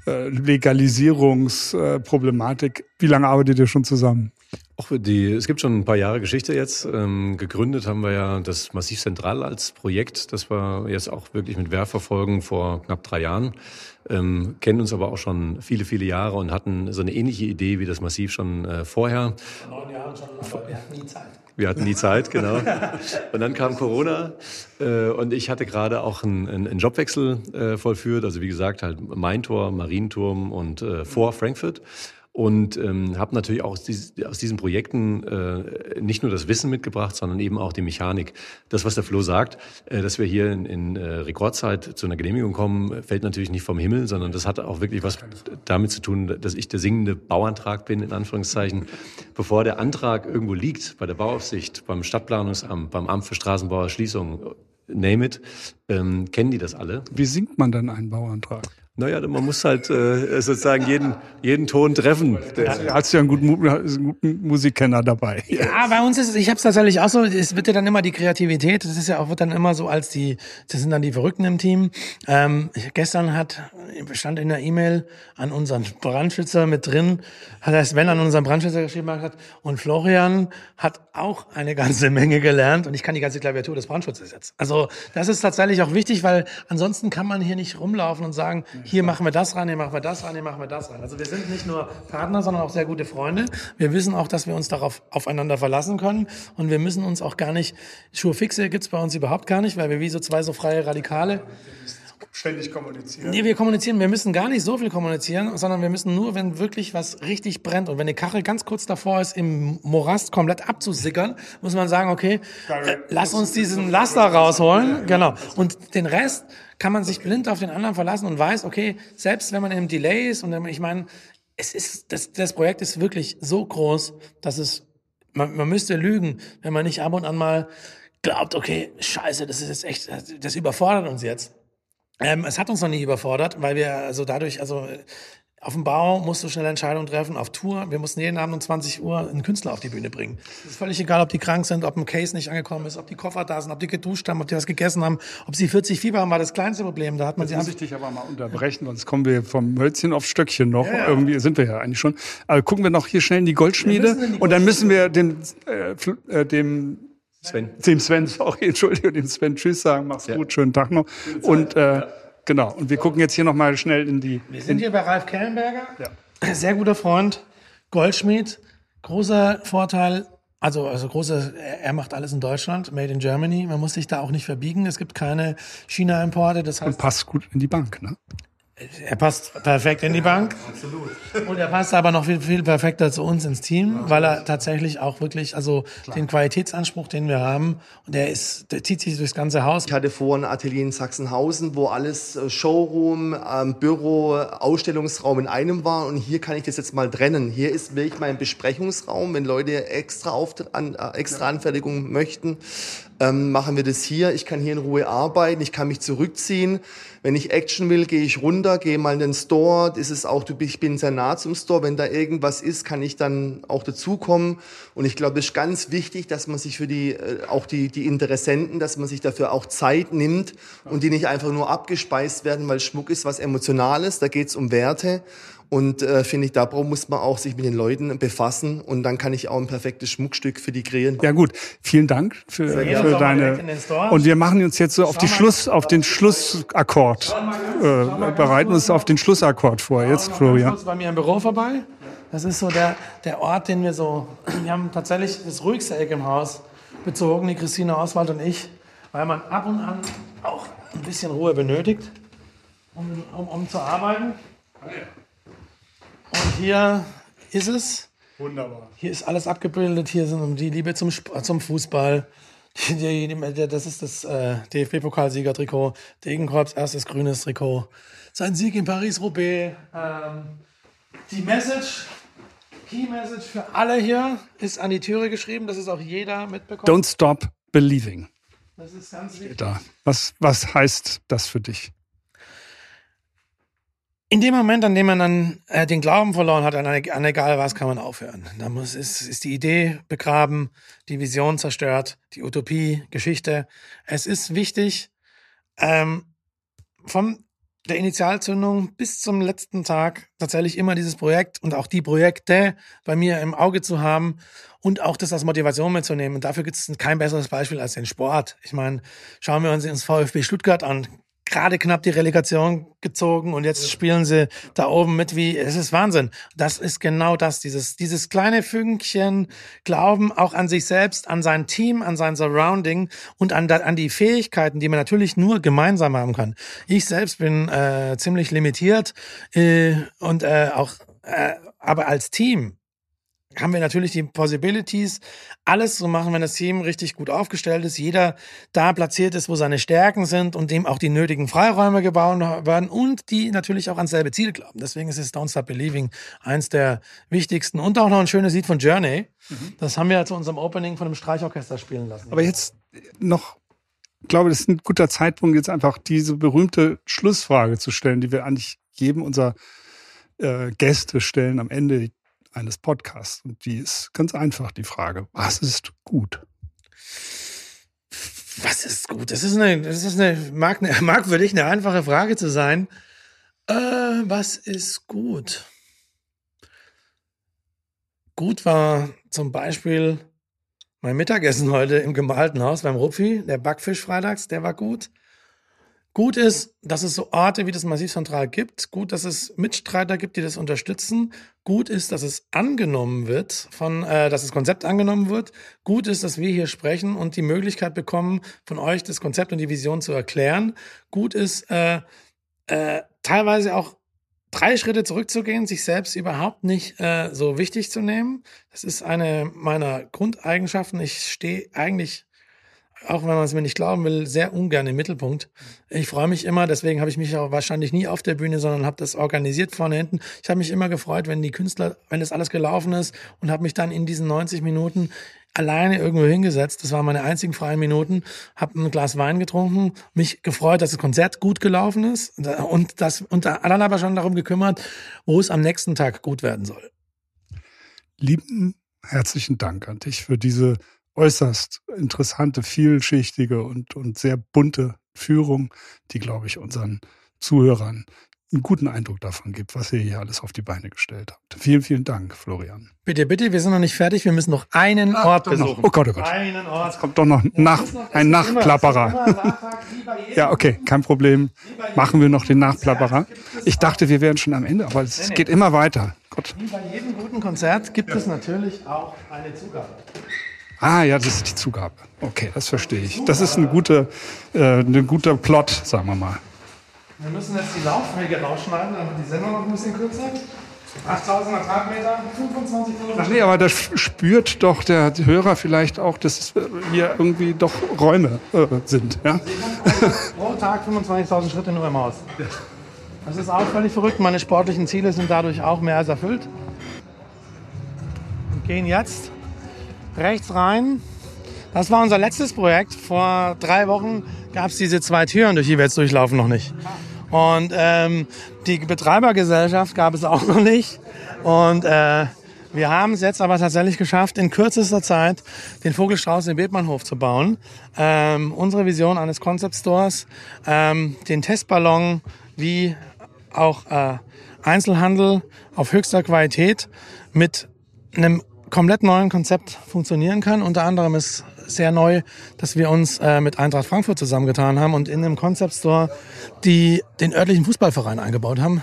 Speaker 2: äh, Legalisierungsproblematik. Wie lange arbeitet ihr schon zusammen?
Speaker 6: Auch die, es gibt schon ein paar Jahre Geschichte jetzt. Ähm, gegründet haben wir ja das Massiv Zentral als Projekt, das wir jetzt auch wirklich mit Werf verfolgen vor knapp drei Jahren. Ähm, kennen uns aber auch schon viele, viele Jahre und hatten so eine ähnliche Idee wie das Massiv schon äh, vorher.
Speaker 3: Neun Jahren schon, aber wir hatten nie Zeit.
Speaker 6: Wir hatten nie Zeit, genau. Und dann kam Corona äh, und ich hatte gerade auch einen, einen einen Jobwechsel äh, vollführt. Also wie gesagt, halt Maintor, Marienturm und äh, vor Frankfurt. Und ähm, habe natürlich auch aus, dies, aus diesen Projekten äh, nicht nur das Wissen mitgebracht, sondern eben auch die Mechanik. Das, was der Flo sagt, äh, dass wir hier in, in äh, Rekordzeit zu einer Genehmigung kommen, fällt natürlich nicht vom Himmel, sondern das hat auch wirklich was damit zu tun, dass ich der singende Bauantrag bin, in Anführungszeichen. Bevor der Antrag irgendwo liegt, bei der Bauaufsicht, beim Stadtplanungsamt, beim Amt für Straßenbauerschließung, name it, ähm, kennen die das alle.
Speaker 2: Wie singt man dann einen Bauantrag?
Speaker 6: Naja, man muss halt äh, sozusagen jeden, jeden Ton treffen.
Speaker 2: Da hast du ja einen guten, guten Musikkenner dabei.
Speaker 3: Ja, bei uns ist es, ich habe es tatsächlich auch so, es wird ja dann immer die Kreativität, das ist ja auch, wird dann immer so als die, das sind dann die Verrückten im Team. Ähm, ich, gestern hat, stand in der E-Mail an unseren Brandschützer mit drin, hat er Sven an unseren Brandschützer geschrieben hat, und Florian hat auch eine ganze Menge gelernt und ich kann die ganze Klaviatur des Brandschutzes jetzt. Also das ist tatsächlich auch wichtig, weil ansonsten kann man hier nicht rumlaufen und sagen, hier machen wir das rein, hier machen wir das rein, hier machen wir das rein. Also wir sind nicht nur Partner, sondern auch sehr gute Freunde. Wir wissen auch, dass wir uns darauf aufeinander verlassen können und wir müssen uns auch gar nicht, Schuhe-Fixe gibt's bei uns überhaupt gar nicht, weil wir wie so zwei so freie Radikale
Speaker 2: Ständig kommunizieren.
Speaker 3: Nee, wir kommunizieren, wir müssen gar nicht so viel kommunizieren, sondern wir müssen nur, wenn wirklich was richtig brennt und wenn eine Kachel ganz kurz davor ist, im Morast komplett abzusickern, muss man sagen, okay, äh, lass uns diesen Laster rausholen, genau. Und den Rest kann man sich blind auf den anderen verlassen und weiß, okay, selbst wenn man im Delay ist und ich meine, es ist, das, das Projekt ist wirklich so groß, dass es, man, man müsste lügen, wenn man nicht ab und an mal glaubt, okay, scheiße, das ist jetzt echt, das überfordert uns jetzt. Ähm, es hat uns noch nie überfordert, weil wir also dadurch, also äh, auf dem Bau musst du schnell Entscheidungen treffen, auf Tour. Wir mussten jeden Abend um 20 Uhr einen Künstler auf die Bühne bringen. Es ist völlig egal, ob die krank sind, ob ein Case nicht angekommen ist, ob die Koffer da sind, ob die geduscht haben, ob die was gegessen haben, ob sie 40 Fieber haben, war das kleinste Problem. Da hat man
Speaker 2: Jetzt
Speaker 3: sie
Speaker 2: muss ich dich aber mal unterbrechen, sonst kommen wir vom Hölzchen auf Stöckchen noch. Irgendwie sind wir ja eigentlich schon. Aber gucken wir noch hier schnell in die Goldschmiede
Speaker 3: in die
Speaker 2: und dann müssen wir dem, äh, äh, dem
Speaker 6: Sven.
Speaker 2: dem Sven, sorry, Entschuldigung, dem Sven Tschüss sagen, mach's gut, schönen Tag noch. Und äh, genau, und wir gucken jetzt hier noch mal schnell in die.
Speaker 3: Wir sind hier bei Ralf Kellenberger. Sehr guter Freund, Goldschmied. Großer Vorteil, also, also große, er macht alles in Deutschland, made in Germany. Man muss sich da auch nicht verbiegen. Es gibt keine China-Importe. Das
Speaker 2: Und
Speaker 3: heißt,
Speaker 2: passt gut in die Bank, ne?
Speaker 3: Er passt perfekt in die Bank. Absolut. Und er passt aber noch viel, viel perfekter zu uns ins Team, weil er tatsächlich auch wirklich, also den Qualitätsanspruch, den wir haben, und der ist, der zieht sich durchs ganze Haus.
Speaker 7: Ich hatte vor ein Atelier in Sachsenhausen, wo alles äh, Showroom, ähm, Büro, Ausstellungsraum in einem war. Und hier kann ich das jetzt mal trennen. Hier ist wirklich mein Besprechungsraum. Wenn Leute extra, Auft an, äh, extra Anfertigung möchten, ähm, machen wir das hier. Ich kann hier in Ruhe arbeiten. Ich kann mich zurückziehen. Wenn ich Action will, gehe ich runter, gehe mal in den Store. Das ist auch, du- ich bin sehr nah zum Store. Wenn da irgendwas ist, kann ich dann auch dazukommen. Und ich glaube, es ist ganz wichtig, dass man sich für die, äh, auch die, die Interessenten, dass man sich dafür auch Zeit nimmt und die nicht einfach nur abgespeist werden, weil Schmuck ist was Emotionales, da geht es um Werte. Und äh, finde ich, da muss man auch sich mit den Leuten befassen und dann kann ich auch ein perfektes Schmuckstück für die kreieren.
Speaker 2: Ja gut, vielen Dank für, für
Speaker 3: auch
Speaker 2: deine. Und wir machen uns jetzt so auf die Schluss, auf den Schlussakkord, äh, bereiten uns auf den Schlussakkord vor. Jetzt, Florian.
Speaker 3: kurz bei mir im Büro vorbei. Das ist so der, der Ort, den wir so, wir haben tatsächlich das ruhigste Eck im Haus bezogen, die Christine Oswald und ich. weil man ab und an auch ein bisschen Ruhe benötigt, um, um, um zu arbeiten. Und hier ist es.
Speaker 2: Wunderbar.
Speaker 3: Hier ist alles abgebildet. Hier sind die Liebe zum, zum Fußball. Das ist das äh, DFB-Pokalsieger-Trikot. Degenkorps erstes grünes Trikot. Sein Sieg in Paris-Roubaix. Ähm, die Message, Key Message für alle hier ist an die Türe geschrieben, dass es auch jeder mitbekommt.
Speaker 2: Don't stop believing.
Speaker 3: Das ist ganz wichtig.
Speaker 2: Da. Was, was heißt das für dich?
Speaker 3: In dem Moment, an dem man dann äh, den Glauben verloren hat, an, an egal was, kann man aufhören. Da muss, ist, ist die Idee begraben, die Vision zerstört, die Utopie, Geschichte. Es ist wichtig, ähm, von der Initialzündung bis zum letzten Tag tatsächlich immer dieses Projekt und auch die Projekte bei mir im Auge zu haben und auch das als Motivation mitzunehmen. Und dafür gibt es kein besseres Beispiel als den Sport. Ich meine, schauen wir uns ins VfB Stuttgart an. Gerade knapp die Relegation gezogen und jetzt spielen sie da oben mit wie, es ist Wahnsinn. Das ist genau das, dieses, dieses kleine Fünkchen Glauben auch an sich selbst, an sein Team, an sein Surrounding und an, an die Fähigkeiten, die man natürlich nur gemeinsam haben kann. Ich selbst bin äh, ziemlich limitiert äh, und äh, auch, äh, aber als Team haben wir natürlich die Possibilities, alles zu machen, wenn das Team richtig gut aufgestellt ist, jeder da platziert ist, wo seine Stärken sind und dem auch die nötigen Freiräume gebaut werden und die natürlich auch ans selbe Ziel glauben. Deswegen ist es Don't Stop Believing eins der wichtigsten und auch noch ein schönes Lied von Journey. Das haben wir ja zu unserem Opening von einem Streichorchester spielen lassen.
Speaker 2: Aber jetzt noch, ich glaube, das ist ein guter Zeitpunkt, jetzt einfach diese berühmte Schlussfrage zu stellen, die wir eigentlich jedem unserer äh, Gäste stellen am Ende eines Podcasts. Und die ist ganz einfach, die Frage, was ist gut?
Speaker 3: Was ist gut? Das ist eine, das ist eine, mag, eine, mag für dich eine einfache Frage zu sein. Äh, was ist gut? Gut war zum Beispiel mein Mittagessen heute im gemalten Haus beim Rupfi, der Backfisch freitags, der war gut. Gut ist, dass es so Orte wie das Massiv Zentral gibt. Gut, dass es Mitstreiter gibt, die das unterstützen. Gut ist, dass es angenommen wird, von, äh, dass das Konzept angenommen wird. Gut ist, dass wir hier sprechen und die Möglichkeit bekommen, von euch das Konzept und die Vision zu erklären. Gut ist, äh, äh, teilweise auch drei Schritte zurückzugehen, sich selbst überhaupt nicht äh, so wichtig zu nehmen. Das ist eine meiner Grundeigenschaften. Ich stehe eigentlich auch wenn man es mir nicht glauben will, sehr ungern im Mittelpunkt. Ich freue mich immer, deswegen habe ich mich auch wahrscheinlich nie auf der Bühne, sondern habe das organisiert vorne hinten. Ich habe mich immer gefreut, wenn die Künstler, wenn das alles gelaufen ist und habe mich dann in diesen 90 Minuten alleine irgendwo hingesetzt. Das waren meine einzigen freien Minuten, habe ein Glas Wein getrunken, mich gefreut, dass das Konzert gut gelaufen ist und das und dann aber schon darum gekümmert, wo es am nächsten Tag gut werden soll.
Speaker 2: Lieben herzlichen Dank an dich für diese äußerst interessante, vielschichtige und, und sehr bunte Führung, die, glaube ich, unseren Zuhörern einen guten Eindruck davon gibt, was ihr hier alles auf die Beine gestellt habt. Vielen, vielen Dank, Florian.
Speaker 3: Bitte, bitte, wir sind noch nicht fertig, wir müssen noch einen Ort
Speaker 2: doch noch.
Speaker 3: besuchen.
Speaker 2: Oh Gott, oh Gott.
Speaker 3: Einen Ort.
Speaker 2: Kommt doch noch nach, ein Nachplapperer. Ja, okay, kein Problem. Machen wir noch den Nachplapperer. Ich dachte, wir wären schon am Ende, aber es geht immer weiter. Gott.
Speaker 3: Wie bei jedem guten Konzert gibt es natürlich auch eine Zugabe.
Speaker 2: Ah, ja, das ist die Zugabe. Okay, das verstehe ich. Das ist ein guter, äh, ein guter Plot, sagen wir mal.
Speaker 3: Wir müssen jetzt die Laufwege rausschneiden, damit die Sendung noch ein bisschen kürzer. 8000 Quadratmeter, 25
Speaker 2: Ach nee, aber das spürt doch der Hörer vielleicht auch, dass hier irgendwie doch Räume äh, sind. Ja?
Speaker 3: Pro Tag 25.000 Schritte nur im Haus. Das ist auch völlig verrückt. Meine sportlichen Ziele sind dadurch auch mehr als erfüllt. Wir gehen jetzt rechts rein. Das war unser letztes Projekt. Vor drei Wochen gab es diese zwei Türen, durch die wir jetzt durchlaufen, noch nicht. Und ähm, die Betreibergesellschaft gab es auch noch nicht. Und äh, wir haben es jetzt aber tatsächlich geschafft, in kürzester Zeit den Vogelstrauß im Bethmannhof zu bauen. Ähm, unsere Vision eines Concept Stores, ähm, den Testballon wie auch äh, Einzelhandel auf höchster Qualität mit einem komplett neuen Konzept funktionieren kann. Unter anderem ist sehr neu, dass wir uns äh, mit Eintracht Frankfurt zusammengetan haben und in dem Concept Store die den örtlichen Fußballverein eingebaut haben.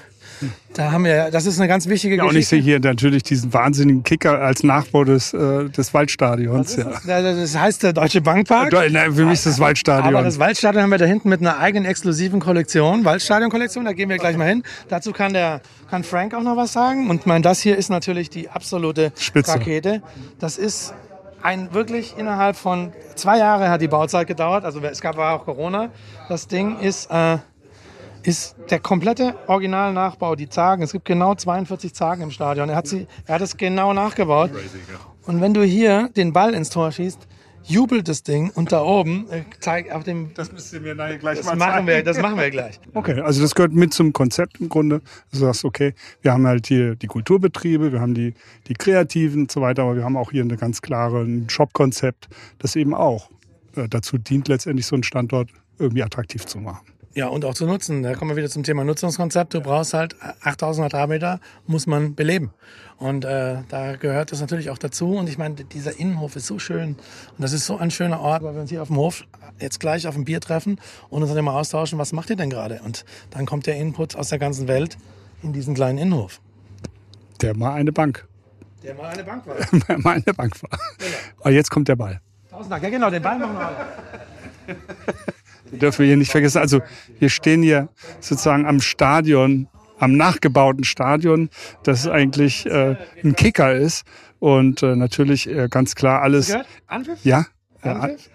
Speaker 3: Da haben wir, das ist eine ganz wichtige
Speaker 2: Ja, und
Speaker 3: Geschichte.
Speaker 2: ich sehe hier natürlich diesen wahnsinnigen Kicker als Nachbau des, äh, des Waldstadions. Ja.
Speaker 3: Das das heißt der Deutsche Bankpark.
Speaker 2: Äh, nein, Für mich ist das Waldstadion.
Speaker 3: Aber das Waldstadion haben wir da hinten mit einer eigenen exklusiven Kollektion, Waldstadion-Kollektion, da gehen wir gleich mal hin. Dazu kann der kann Frank auch noch was sagen. Und mein, das hier ist natürlich die absolute
Speaker 2: Spitze.
Speaker 3: Rakete. Das ist ein wirklich innerhalb von zwei Jahre hat die Bauzeit gedauert. Also es gab auch Corona. Das Ding ist äh, ist der komplette Originalnachbau, die Zagen. Es gibt genau 42 Zagen im Stadion. Er hat, sie, er hat es genau nachgebaut. Und wenn du hier den Ball ins Tor schießt, jubelt das Ding und da oben äh, zeig auf dem.
Speaker 2: das müsst ihr mir nachher gleich
Speaker 3: Das machen wir, das machen wir gleich.
Speaker 2: Okay, also das gehört mit zum Konzept im Grunde. Du sagst, okay, wir haben halt hier die Kulturbetriebe, wir haben die, die Kreativen und so weiter, aber wir haben auch hier eine ganz klare ein Shop-Konzept, das eben auch äh, dazu dient, letztendlich so einen Standort irgendwie attraktiv zu machen.
Speaker 3: Ja, und auch zu nutzen. Da kommen wir wieder zum Thema Nutzungskonzept. Du brauchst halt 8000 Quadratmeter, muss man beleben. Und äh, da gehört das natürlich auch dazu. Und ich meine, dieser Innenhof ist so schön. Und das ist so ein schöner Ort, weil wir uns hier auf dem Hof jetzt gleich auf ein Bier treffen und uns dann immer austauschen, was macht ihr denn gerade? Und dann kommt der Input aus der ganzen Welt in diesen kleinen Innenhof.
Speaker 2: Der mal eine Bank,
Speaker 3: Der mal eine Bank war.
Speaker 2: mal eine Bank war. Aber jetzt kommt der Ball.
Speaker 3: Tausend Dank. Ja, genau, den Ball machen wir alle.
Speaker 2: Dürfen wir hier nicht vergessen. Also wir stehen hier sozusagen am Stadion, am nachgebauten Stadion, das eigentlich äh, ein Kicker ist. Und äh, natürlich äh, ganz klar alles.
Speaker 3: Anpfiff?
Speaker 2: Ja,
Speaker 3: Anpfiff?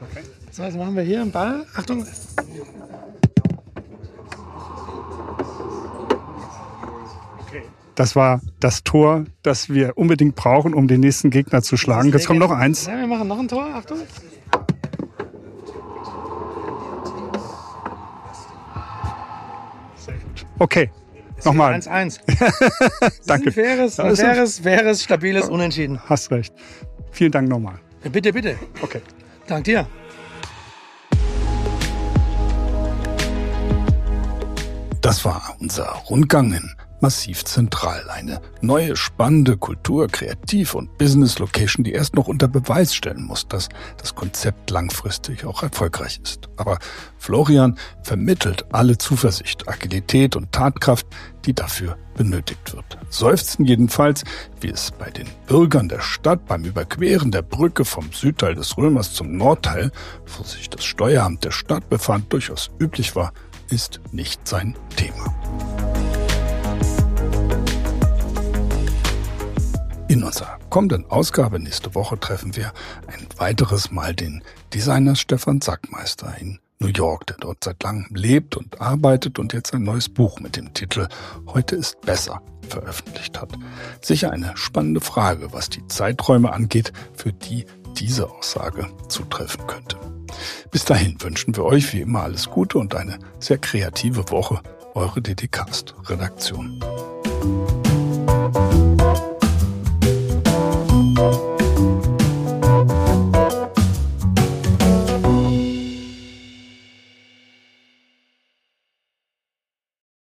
Speaker 3: So, jetzt machen wir hier einen Ball. Achtung.
Speaker 2: das war das Tor, das wir unbedingt brauchen, um den nächsten Gegner zu schlagen. Jetzt kommt noch eins.
Speaker 3: Ja, wir machen noch ein Tor. Achtung.
Speaker 2: Okay, nochmal.
Speaker 3: 1-1.
Speaker 2: Danke.
Speaker 3: Ein faires, ein faires, faires, stabiles Unentschieden.
Speaker 2: Hast recht. Vielen Dank nochmal.
Speaker 3: Bitte, bitte.
Speaker 2: Okay.
Speaker 3: Dank dir.
Speaker 8: Das war unser Rundgang in Massiv Zentral. Eine neue, spannende Kultur-, Kreativ- und Business-Location, die erst noch unter Beweis stellen muss, dass das Konzept langfristig auch erfolgreich ist. Aber Florian vermittelt alle Zuversicht, Agilität und Tatkraft, die dafür benötigt wird. Seufzen jedenfalls, wie es bei den Bürgern der Stadt beim Überqueren der Brücke vom Südteil des Römers zum Nordteil, wo sich das Steueramt der Stadt befand, durchaus üblich war, ist nicht sein Thema. In unserer kommenden Ausgabe nächste Woche treffen wir ein weiteres Mal den Designer Stefan Sackmeister in New York, der dort seit langem lebt und arbeitet und jetzt ein neues Buch mit dem Titel Heute ist besser veröffentlicht hat. Sicher eine spannende Frage, was die Zeiträume angeht, für die diese Aussage zutreffen könnte. Bis dahin wünschen wir euch wie immer alles Gute und eine sehr kreative Woche. Eure DDcast Redaktion.